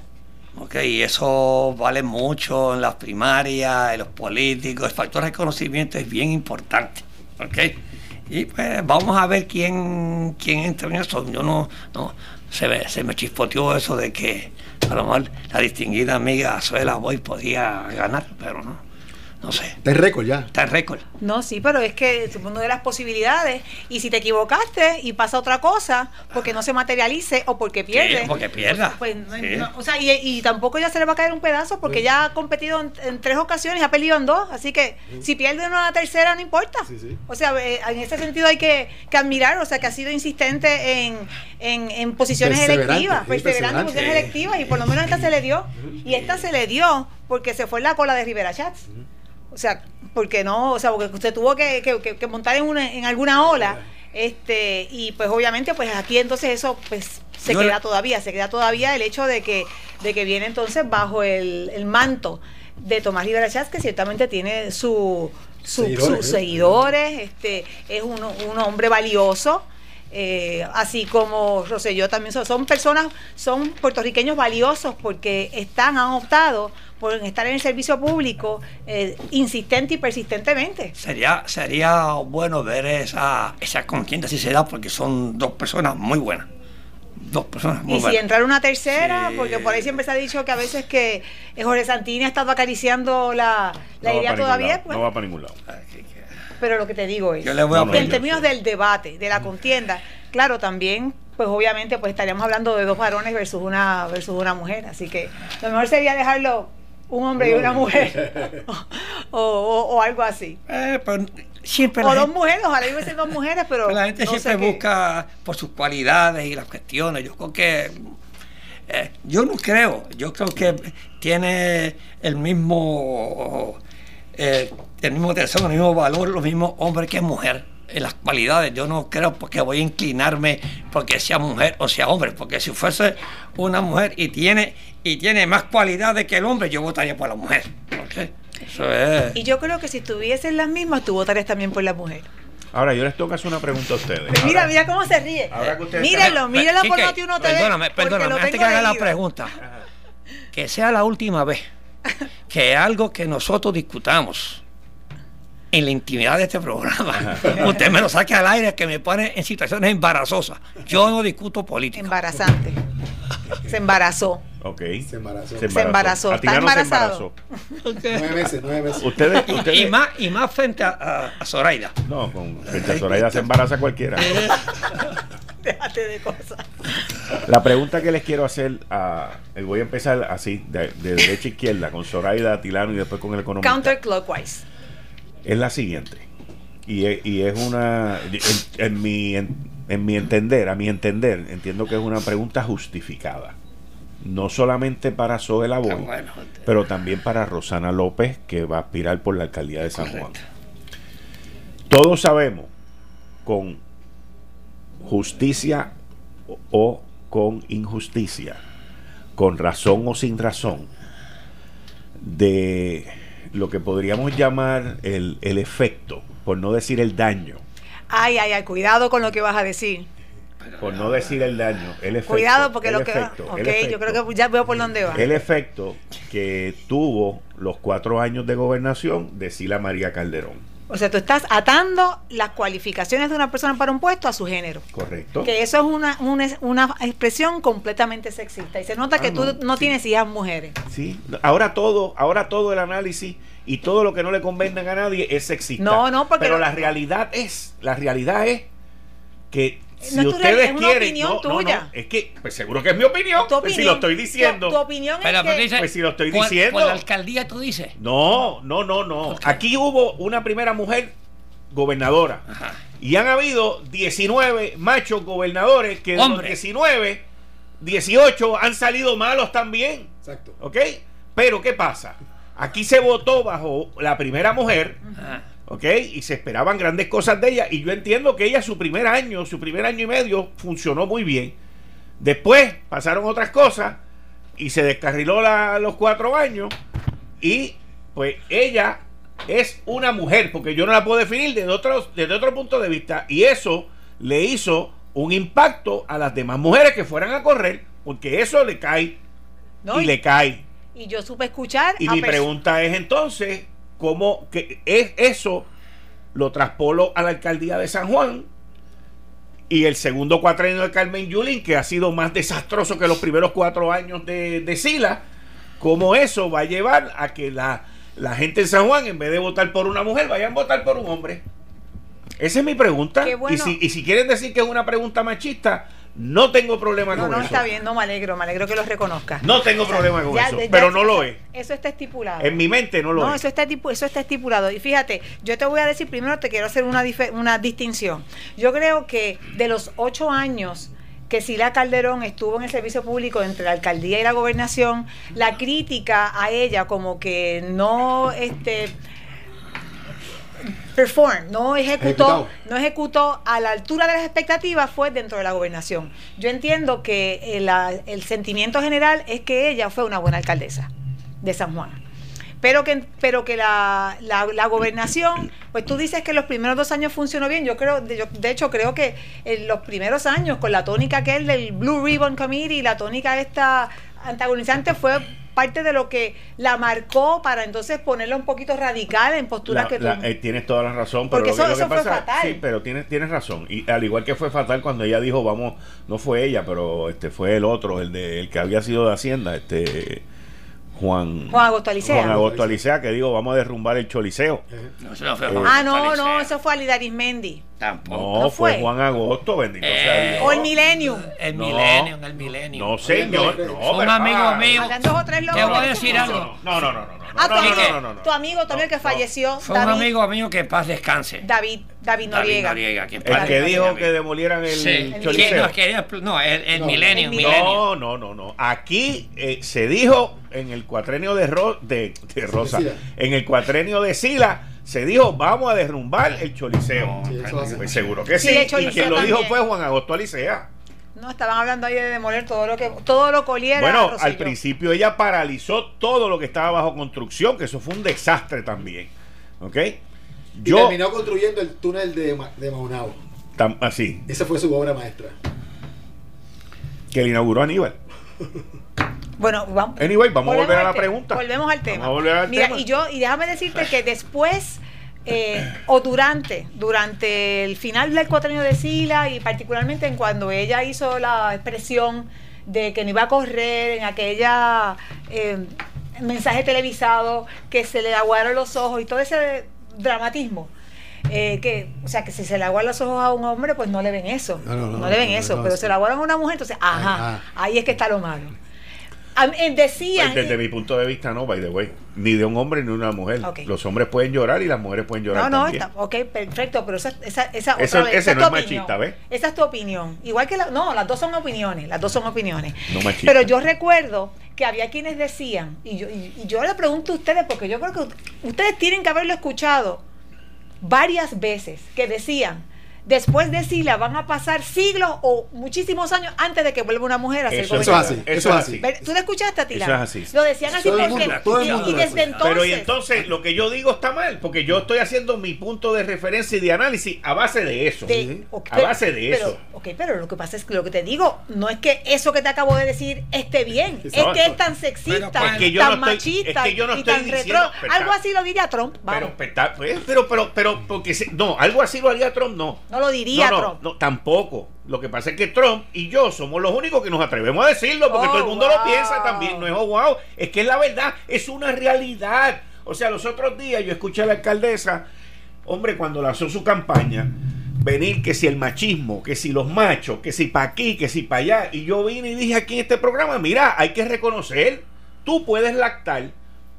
¿ok? Y eso vale mucho en las primarias, en los políticos. El factor reconocimiento es bien importante. ¿ok? Y pues vamos a ver quién, quién entra en eso. Yo no, no se, me, se me chispoteó eso de que a lo mejor la distinguida amiga Suela Boy podía ganar, pero no, no sé. Está en récord ya. Está en récord. No, sí, pero es que es uno de las posibilidades. Y si te equivocaste y pasa otra cosa, porque no se materialice o porque pierde. Sí, porque pierda. Pues, no- Sí. no, o sea, y, y tampoco ya se le va a caer un pedazo porque ya ha competido en, en tres ocasiones y ha perdido en dos. Así que si pierde una tercera, no importa. Sí, sí. O sea, eh, en ese sentido hay que, que admirar, o sea, que ha sido insistente en, en, en posiciones electivas, sí, perseverante en posiciones electivas, y por lo menos esta se le dio. Y esta se le dio porque se fue en la cola de Rivera Chats. O sea, porque no, o sea, porque usted tuvo que, que- que- que montar en, una, en alguna ola. Este, y pues obviamente, pues aquí entonces eso pues se queda todavía, se queda todavía el hecho de que, de que viene entonces bajo el, el manto de Tomás Rivera que ciertamente tiene su, su- Seguidores, sus ¿eh? seguidores, este, es un, un hombre valioso. Eh, así como Roselló también son, son personas, son puertorriqueños valiosos porque están, han optado por estar en el servicio público eh, insistente y persistentemente. Sería, sería bueno ver esa, esa contienda si se da, porque son dos personas muy buenas. Dos personas muy Y si buenas. entrar una tercera, Sí. porque por ahí siempre se ha dicho que a veces que Jorge Santini ha estado acariciando la, la No idea todavía, pues, no va para ningún lado. Pero lo que te digo es, Yo le voy a No, que en términos del debate, de la contienda, claro, también, pues obviamente, pues estaríamos hablando de dos varones versus una versus una mujer, así que lo mejor sería dejarlo un hombre y una mujer, o, o- o algo así. Eh, pero siempre O dos gente- mujeres, ojalá hubiesen dos mujeres, pero Pero la gente no siempre busca por sus cualidades y las cuestiones. Yo creo que. eh, yo no creo. Yo creo que tiene el mismo. eh, el mismo tesoro, el mismo valor, los mismos hombres que mujer. En las cualidades, yo no creo porque voy a inclinarme porque sea mujer o sea hombre, porque si fuese una mujer y tiene y tiene más cualidades que el hombre, yo votaría por la mujer. ¿ok? Eso es. Y yo creo que si estuviesen las mismas, tú votarías también por la mujer. Ahora, yo les tengo que hacer una pregunta a ustedes. Pero mira, Ahora- mira cómo se ríe. ahora que ustedes Mírenlo, están- mírenlo por Quique, Noti Uno TV. Perdóname, perdóname, lo antes tengo que haga la pregunta. Que sea la última vez que algo que nosotros discutamos en la intimidad de este programa, usted me lo saque al aire que me pone en situaciones embarazosas. Yo no discuto política. Embarazante. Se embarazó. Ok. Se embarazó. Se embarazó. Está embarazado. Nueve meses, nueve meses. Ustedes, Y, ustedes y más, y más frente a, a- a Zoraida. No, con frente a Zoraida se embaraza cualquiera. Déjate de cosas. La pregunta que les quiero hacer, a, eh, voy a empezar así, de, de derecha a izquierda, con Zoraida, Tilano y después con el economista. Counterclockwise. Es la siguiente. Y es, y es una, en, en mi, en, en mi entender, a mi entender, entiendo que es una pregunta justificada. No solamente para Zoe Lavoy, Ah, bueno. pero también para Rosana López, que va a aspirar por la alcaldía de San Juan. Todos sabemos, con justicia o con injusticia, con razón o sin razón, de lo que podríamos llamar el, el efecto, por no decir el daño, Ay, ay, ay, cuidado con lo que vas a decir. por no decir el daño, el efecto. Cuidado porque el lo que efecto, Ok, el yo creo que ya veo por dónde va. el efecto que tuvo los cuatro años de gobernación de Sila María Calderón. O sea, tú estás atando las cualificaciones de una persona para un puesto a su género. ¿Correcto? Que eso es una, una, una expresión completamente sexista. Y se nota Ah, que tú no, no sí. tienes hijas mujeres. Sí, ahora todo, ahora todo el análisis y todo lo que no le convenga a nadie es sexista. No, no, porque pero la realidad es, la realidad es que si No ustedes es una quieren, opinión no, no, no, tuya. es que pues seguro que es mi opinión, Tu pues si lo estoy diciendo. Tu, tu opinión Pero, es pero que... dice, Pues si lo estoy por- diciendo. Por la alcaldía tú dices. No, no, no, no. Aquí hubo una primera mujer gobernadora Ajá. y han habido 19 machos gobernadores que de los Hombre. 19, 18 han salido malos también. Exacto. ¿Ok? Pero ¿qué pasa? Aquí se votó bajo la primera mujer, Ajá. ¿Ok? Y se esperaban grandes cosas de ella. Y yo entiendo que ella su primer año, su primer año y medio, funcionó muy bien. Después pasaron otras cosas y se descarriló la- los cuatro años. Y pues ella es una mujer, porque yo no la puedo definir desde otro, desde otro punto de vista. Y eso le hizo un impacto a las demás mujeres que fueran a correr, porque eso le cae No, y le cae. y yo supe escuchar Y mi pregunta es entonces, ¿cómo que es eso lo traspolo a la alcaldía de San Juan? Y el segundo cuatrenio de Carmen Yulín, que ha sido más desastroso que los primeros cuatro años de, de Sila, ¿cómo eso va a llevar a que la, la gente en San Juan, en vez de votar por una mujer, vayan a votar por un hombre? Esa es mi pregunta. Bueno. y, si, y si quieren decir que es una pregunta machista, no tengo problema No, con no, eso. está bien, no me alegro, me alegro que lo reconozcas. No tengo problema con Ya- eso, ya- pero ya- no lo es. Eso está estipulado. En mi mente no lo no, es. eso está, eso está estipulado. Y fíjate, yo te voy a decir primero, te quiero hacer una, una distinción. Yo creo que de los ocho años que Sila Calderón estuvo en el servicio público entre la alcaldía y la gobernación, la crítica a ella como que no este perform, no ejecutó, Ejecutado. no ejecutó a la altura de las expectativas fue dentro de la gobernación. Yo entiendo que eh, la- el sentimiento general es que ella fue una buena alcaldesa de San Juan. pero que pero que la, la, la gobernación pues tú dices que los primeros dos años funcionó bien yo creo de, yo- de hecho creo que en los primeros años con la tónica que es del Blue Ribbon Committee la tónica esta antagonizante fue parte de lo que la marcó para entonces ponerla un poquito radical en posturas La- que tú la- eh, tienes toda la razón, pero Porque lo que- eso- lo que eso fue pasa- fatal. Sí, pero tienes, tienes razón. Y al igual que fue fatal cuando ella dijo, vamos, no fue ella, pero este fue el otro, el de el que había sido de Hacienda, este Juan Juan Agosto Alicea. Juan Agosto Alicea, que digo, vamos a derrumbar el choliseo. No, eso no fue Eh, Juan ah no no eso fue Alida Arismendi Tampoco. No, ¿No fue? fue? Juan Agosto, bendito Eh, sea Dios. o el Millennium El No. Millennium, el Millennium. No, señor. No, un amigo ah, mío. Te voy a decir no, algo. No, no, no, no, no. Ah, no, tu no, amigo, no, no, no, tu amigo también que no. falleció, Fue un amigo mío que paz descanse. David, David Noriega. Noriega, que en El que dijo que demolieran el Sí, choliseo. no, quería- no, el, el No, el. No, no, no, no. Aquí eh, se dijo en el cuatrenio de, Ro- de, de Rosa, en el cuatrenio de Sila, se dijo vamos a derrumbar el choliseo. Sí, eso hace. Pues seguro que Sí, y quien lo dijo fue Juan Agosto Alicea. No, estaban hablando ahí de demoler todo lo que todo lo que oliera. Bueno, Rosselló. al principio ella paralizó todo lo que estaba bajo construcción, que eso fue un desastre también. ¿Ok? Y Yo, terminó construyendo el túnel de, de Maunao. tam- así, Esa fue su obra maestra. que le inauguró Aníbal. Bueno, vamos. Anyway, vamos a volver a la pregunta. Volvemos al tema. Vamos a volver al Mira, tema. y yo y déjame decirte que después eh, o durante durante el final del cuatrienio de Sila y particularmente en cuando ella hizo la expresión de que no iba a correr en aquella eh, mensaje televisado que se le aguaron los ojos y todo ese dramatismo. eh, que, o sea, que si se le aguaron los ojos a un hombre, pues no le ven eso. No, no, no, le ven eso, pero se le aguaron a una mujer, entonces, ajá, Ah. ahí es que está lo malo. Eh, decían, Pues desde mi punto de vista, no, by the way. Ni de un hombre ni de una mujer. Los hombres pueden llorar y las mujeres pueden llorar no, no, también. está, ok, perfecto, pero esa, esa, esa Eso- otra vez, ese esa no tu es machista, ¿ves? Esa es tu opinión. Igual que la, no, las dos son opiniones, las dos son opiniones. No machista. Pero yo recuerdo que había quienes decían, y yo, y, y yo le pregunto a ustedes, porque yo creo que ustedes tienen que haberlo escuchado varias veces, que decían, después de Sila van a pasar siglos o muchísimos años antes de que vuelva una mujer a ser Eso es Eso es así, eso es así. ¿Tú lo escuchaste, Atila? Eso es así. Lo decían así porque... mundo- todo el y- mundo y desde entonces... Pero y entonces lo que yo digo está mal, porque yo estoy haciendo mi punto de referencia y de análisis a base de eso. de- a base de pero, eso. Ok, pero lo que pasa es que lo que te digo no es que eso que te acabo de decir esté bien, es que es tan sexista, Pero es que yo tan no estoy- machista es que yo no y estoy tan diciendo- retro. pero Algo así lo diría Trump, vamos. Pero, pero, pues, pero, pero, pero, porque no, algo así lo haría Trump, no. No lo diría no, no, Trump. no, tampoco. Lo que pasa es que Trump y yo somos los únicos que nos atrevemos a decirlo, porque Oh, todo el mundo wow. lo piensa también. No es oh, wow, es que es la verdad, es una realidad. O sea, los otros días yo escuché a la alcaldesa, hombre, cuando lanzó su campaña, venir que si el machismo, que si los machos, que si para aquí, que si para allá. Y yo vine y dije aquí en este programa, mira, hay que reconocer, tú puedes lactar,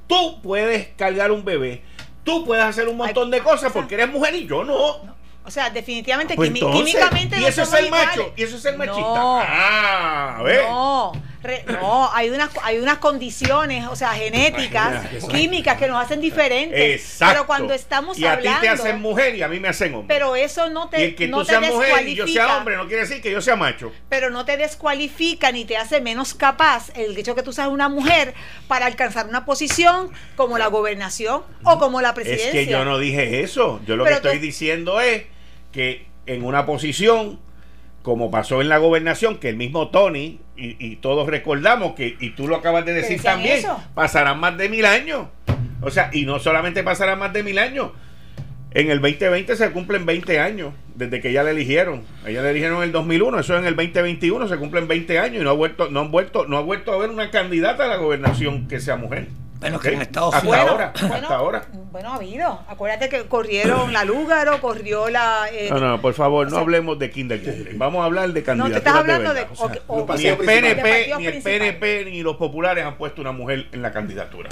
tú puedes cargar un bebé, tú puedes hacer un montón de cosas porque eres mujer y yo no. O sea, definitivamente Pues quimi- químicamente y no eso es el macho, y eso es el machista. No. Ah, a ver. No, re- no, hay unas hay unas condiciones, o sea, genéticas, químicas que nos hacen diferentes. Exacto. Pero cuando estamos y a hablando, ti te hacen mujer y a mí me hacen hombre. pero eso no y te el que no tú seas mujer y yo sea hombre no quiere decir que yo sea macho. pero no te descualifica ni te hace menos capaz el hecho que tú seas una mujer para alcanzar una posición como la gobernación o como la presidencia. Es que yo no dije eso. Yo lo Pero que estoy tú- diciendo es que en una posición, como pasó en la gobernación, que el mismo Tony y, y todos recordamos que, y tú lo acabas de decir también, eso. pasarán más de mil años. O sea, y no solamente pasarán más de mil años. En el 2020 se cumplen 20 años desde que ella la eligieron. Ella la eligieron en el 2001, eso en el 2021 se cumplen 20 años y no ha vuelto no han vuelto no ha vuelto a haber una candidata a la gobernación que sea mujer. Bueno, ¿Ok? que en Estados hasta Unidos- ahora, bueno, hasta ahora. Bueno, ha habido. Acuérdate que corrieron la Lúgaro, corrió la. eh, No, no, por favor, no o sea- hablemos de kindergarten. Vamos a hablar de no, candidaturas te estás hablando de. verdad. o sea, o- o- los Ni el PNP, ni el. PNP, ni los populares han puesto una mujer en la candidatura.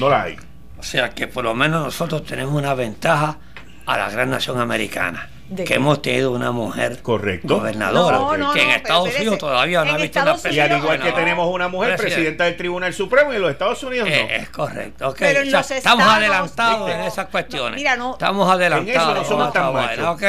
No la hay. O sea que por lo menos nosotros tenemos una ventaja a la gran nación americana. ¿De que hemos tenido una mujer Correcto. gobernadora. No, no, que en no, Estados. Unidos todavía no En ha visto Estados una Y al igual que no. tenemos una mujer presidenta del Tribunal Supremo y en los Estados Unidos no. Eh, es correcto, ok. Pero en O sea, los estamos estados, adelantados en esas cuestiones. No, mira, no. estamos En adelantados. eso no somos tan machos.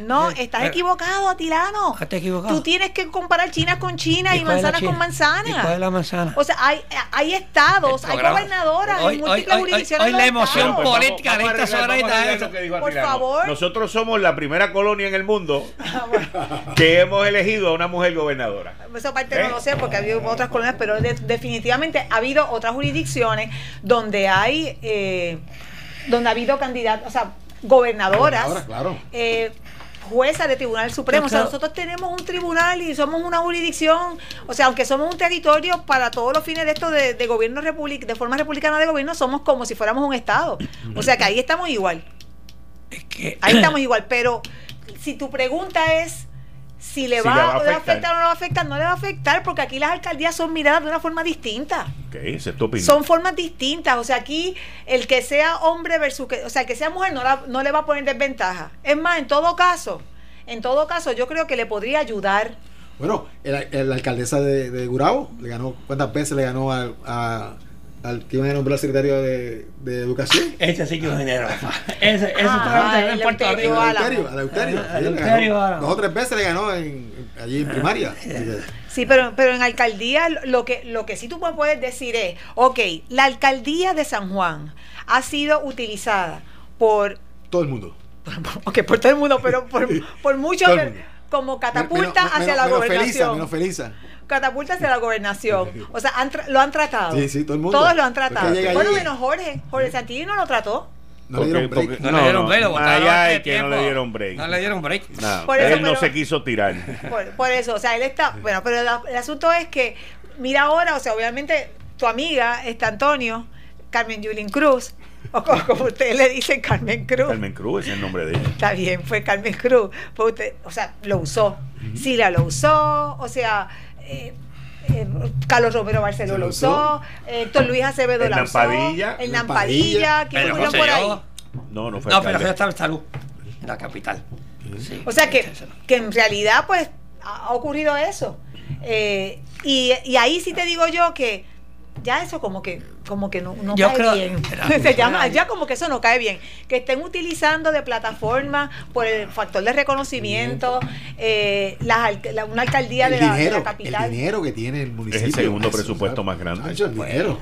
No, Sí, estás pero- equivocado, Atilano. Te equivocado. Tú tienes que comparar China con China y, cuál es la manzana con China? manzana. ¿Y cuál es la manzana? O sea, hay, hay estados, hay gobernadoras Hoy- hoy- múltiples hoy- jurisdicciones. hoy la emoción estados. Política de esta arreglar- hora y vamos a da arreglar eso. lo que dijo Por favor. Nosotros somos la primera colonia en el mundo Ah, que hemos elegido a una mujer gobernadora. Esa parte ¿Eh? no lo sé porque ha habido otras colonias, pero de- definitivamente ha habido otras jurisdicciones donde hay, eh, donde ha habido candidatos, o sea, gobernadoras, Gobernadoras, claro. eh, juezas de Tribunal Supremo. O sea, nosotros tenemos un tribunal y somos una jurisdicción, o sea, aunque somos un territorio para todos los fines de esto de, de gobierno republic, de forma republicana de gobierno, somos como si fuéramos un Estado. O sea, que ahí estamos igual. Es que Ahí estamos igual, pero si tu pregunta es si le, Si va, le va a afectar. afectar o no le va a afectar, no le va a afectar porque aquí las alcaldías son miradas de una forma distinta. Ok, esa es tu opinión. Son formas distintas. O sea, aquí el que sea hombre versus que, o sea, el que sea mujer no, la- no le va a poner desventaja. Es más, en todo caso, en todo caso, yo creo que le podría ayudar. Bueno, el, el- la alcaldesa de, de Gurabo le ganó, ¿cuántas veces le ganó a- al que iba a nombrar secretario de, de Educación? ese sí que es un dinero. Ese, ese Ah, en Puerto Rico. A. Eleuterio, a Eleuterio. A Sí, le ganó. Eleuterio Álamo. Dos o tres veces le ganó en, en- allí en primaria. Sí, pero, pero en alcaldía lo que, lo que sí tú puedes decir es, ok, la alcaldía de San Juan ha sido utilizada por Todo el mundo. Ok, por todo el mundo, pero por, por muchos Todo el mundo. Como catapulta Menos- hacia menos- la menos gobernación. Felisa, menos Felisa. Catapulta hacia la gobernación. O sea, han lo han tratado. Sí, sí, todo el mundo. Todos lo han tratado. Bueno, allí- menos Jorge. Jorge Santini no lo trató. No le dieron Porque- break. porque- No, le dieron break, no le dieron break. No le dieron break. No, Por eso, él no pero- se quiso tirar. Por, por eso, o sea, él está. Bueno, pero la- el asunto es que, mira ahora, o sea, obviamente tu amiga está Antonio, Carmen Yulín Cruz, o como, como ustedes le dicen, Carmen Cruz. Carmen Cruz es el nombre de ella. Está bien, fue Carmen Cruz. Fue usted, o sea, lo usó. Sila lo usó, o sea, eh, eh, Carlos Romero Barceló Se lo lo usó, eh, Héctor Luis Acevedo Hernán la usó, Padilla. Hernán Hernán Padilla, Padilla. ¿quién José por ahí? No, no fue No, pero eso está en salud. En la capital. Sí. O sea que, que en realidad pues ha ha ocurrido eso. Eh, y, y ahí sí te digo yo que ya eso como que como que no, no Yo cae creo- bien. Se llama, ya como que eso no cae bien. Que estén utilizando de plataforma por el factor de reconocimiento eh, las alc- la- una alcaldía El de la, de la dinero, capital. el dinero que tiene el municipio. Es el segundo presupuesto más grande. El dinero.